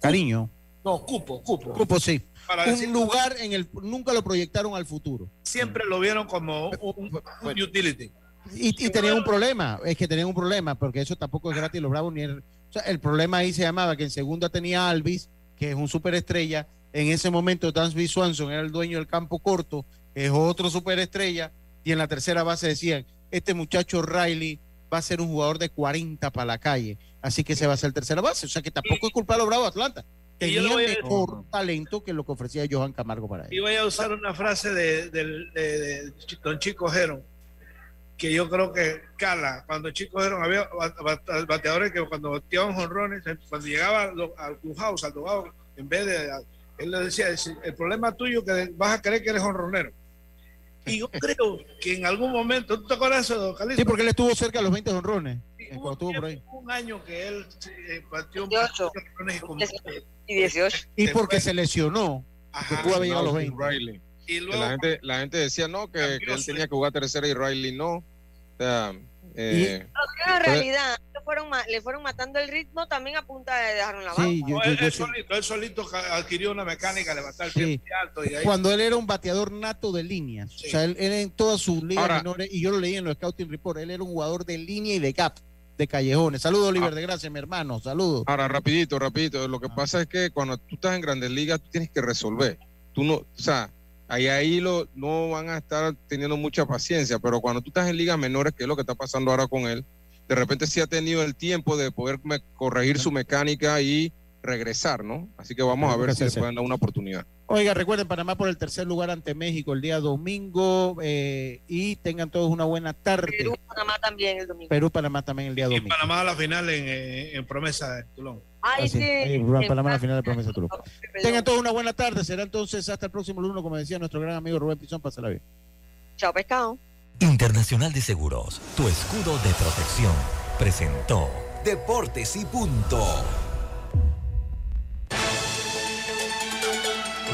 Speaker 3: Cariño.
Speaker 4: No cupo, cupo.
Speaker 3: Cupo, sí.
Speaker 4: Para
Speaker 3: un
Speaker 4: decir-
Speaker 3: lugar en el. Nunca lo proyectaron al futuro.
Speaker 4: Siempre lo vieron como un, un utility.
Speaker 3: Y, y tenían un problema, es que tenían un problema, porque eso tampoco es gratis los Bravos ni el, o sea, el problema ahí se llamaba que en segunda tenía Alvis, que es un superestrella, en ese momento Dansby Swanson era el dueño del campo corto, que es otro superestrella, y en la tercera base decían, este muchacho Riley va a ser un jugador de 40 para la calle, así que se va a ser tercera base, o sea que tampoco es culpa de los Bravos de Atlanta,
Speaker 4: Y
Speaker 3: tenían
Speaker 4: voy a-
Speaker 3: mejor talento que lo que ofrecía Johan Camargo para
Speaker 4: Y
Speaker 3: ellos.
Speaker 4: voy a usar una frase de, del- de- de Don Chico Heron, que yo creo que cala. Cuando Chico Heron había ba- ba- bateadores que cuando bateaban jonrones, cuando llegaba al clubhouse, al dogado, en vez de. Él le decía: el problema tuyo es que vas a creer que eres jonronero. Y yo creo que en algún momento, ¿tú te acuerdas de eso, Calixto?
Speaker 3: Sí, porque él estuvo cerca de los 20 honrones, cuando estuvo por ahí.
Speaker 4: Un año que él eh, bateó un
Speaker 5: 18.
Speaker 4: jonrones y como-
Speaker 5: Y 18.
Speaker 3: Y porque se lesionó, que pudo haber llegado a los
Speaker 11: Austin
Speaker 3: 20.
Speaker 11: Riley.
Speaker 4: Y luego,
Speaker 11: la gente, la gente decía no, que, que él tenía que jugar tercera y Riley no. O sea, eh,
Speaker 5: Pero en realidad, le fueron, le fueron matando el ritmo también a punta de dejarlo en la
Speaker 3: Sí, yo-
Speaker 4: No,
Speaker 3: yo-
Speaker 4: él,
Speaker 3: yo
Speaker 4: él
Speaker 3: sí.
Speaker 4: solito, él solito adquirió una mecánica, levantar el
Speaker 3: Sí.
Speaker 4: alto y ahí
Speaker 3: cuando él era un bateador nato de líneas. O sea, él, él en todas sus ligas menores, y yo lo leí en los Scouting Report, él era un jugador de línea y de gap, de callejones. Saludos, Oliver
Speaker 11: Ah.
Speaker 3: de Gracia, mi hermano. Saludos.
Speaker 11: Ahora, rapidito, rapidito. Lo que
Speaker 3: Ah.
Speaker 11: pasa es que cuando tú estás en grandes ligas, tú tienes que resolver. Tú no, o sea, ahí ahí lo, no van a estar teniendo mucha paciencia, pero cuando tú estás en ligas menores, que es lo que está pasando ahora con él, de repente sí ha tenido el tiempo de poder corregir su mecánica y regresar, ¿no? Así que vamos a ver si le pueden dar una oportunidad.
Speaker 3: Oiga, recuerden, Panamá por el tercer lugar ante México el día domingo eh, y tengan todos una buena tarde.
Speaker 5: Perú, Panamá también el domingo.
Speaker 3: Perú, Panamá también el día
Speaker 4: y
Speaker 3: domingo.
Speaker 4: Panamá a la final en, eh, en promesa de Tulón.
Speaker 5: Ay, sí. en
Speaker 3: Panamá la
Speaker 5: Francia.
Speaker 3: final de promesa Tulum. Tengan todos una buena tarde. Será entonces hasta el próximo lunes, como decía nuestro gran amigo Rubén Pizón. Pásala bien.
Speaker 5: Chao, pescado.
Speaker 1: Internacional de Seguros, tu escudo de protección, presentó
Speaker 8: Deportes y punto.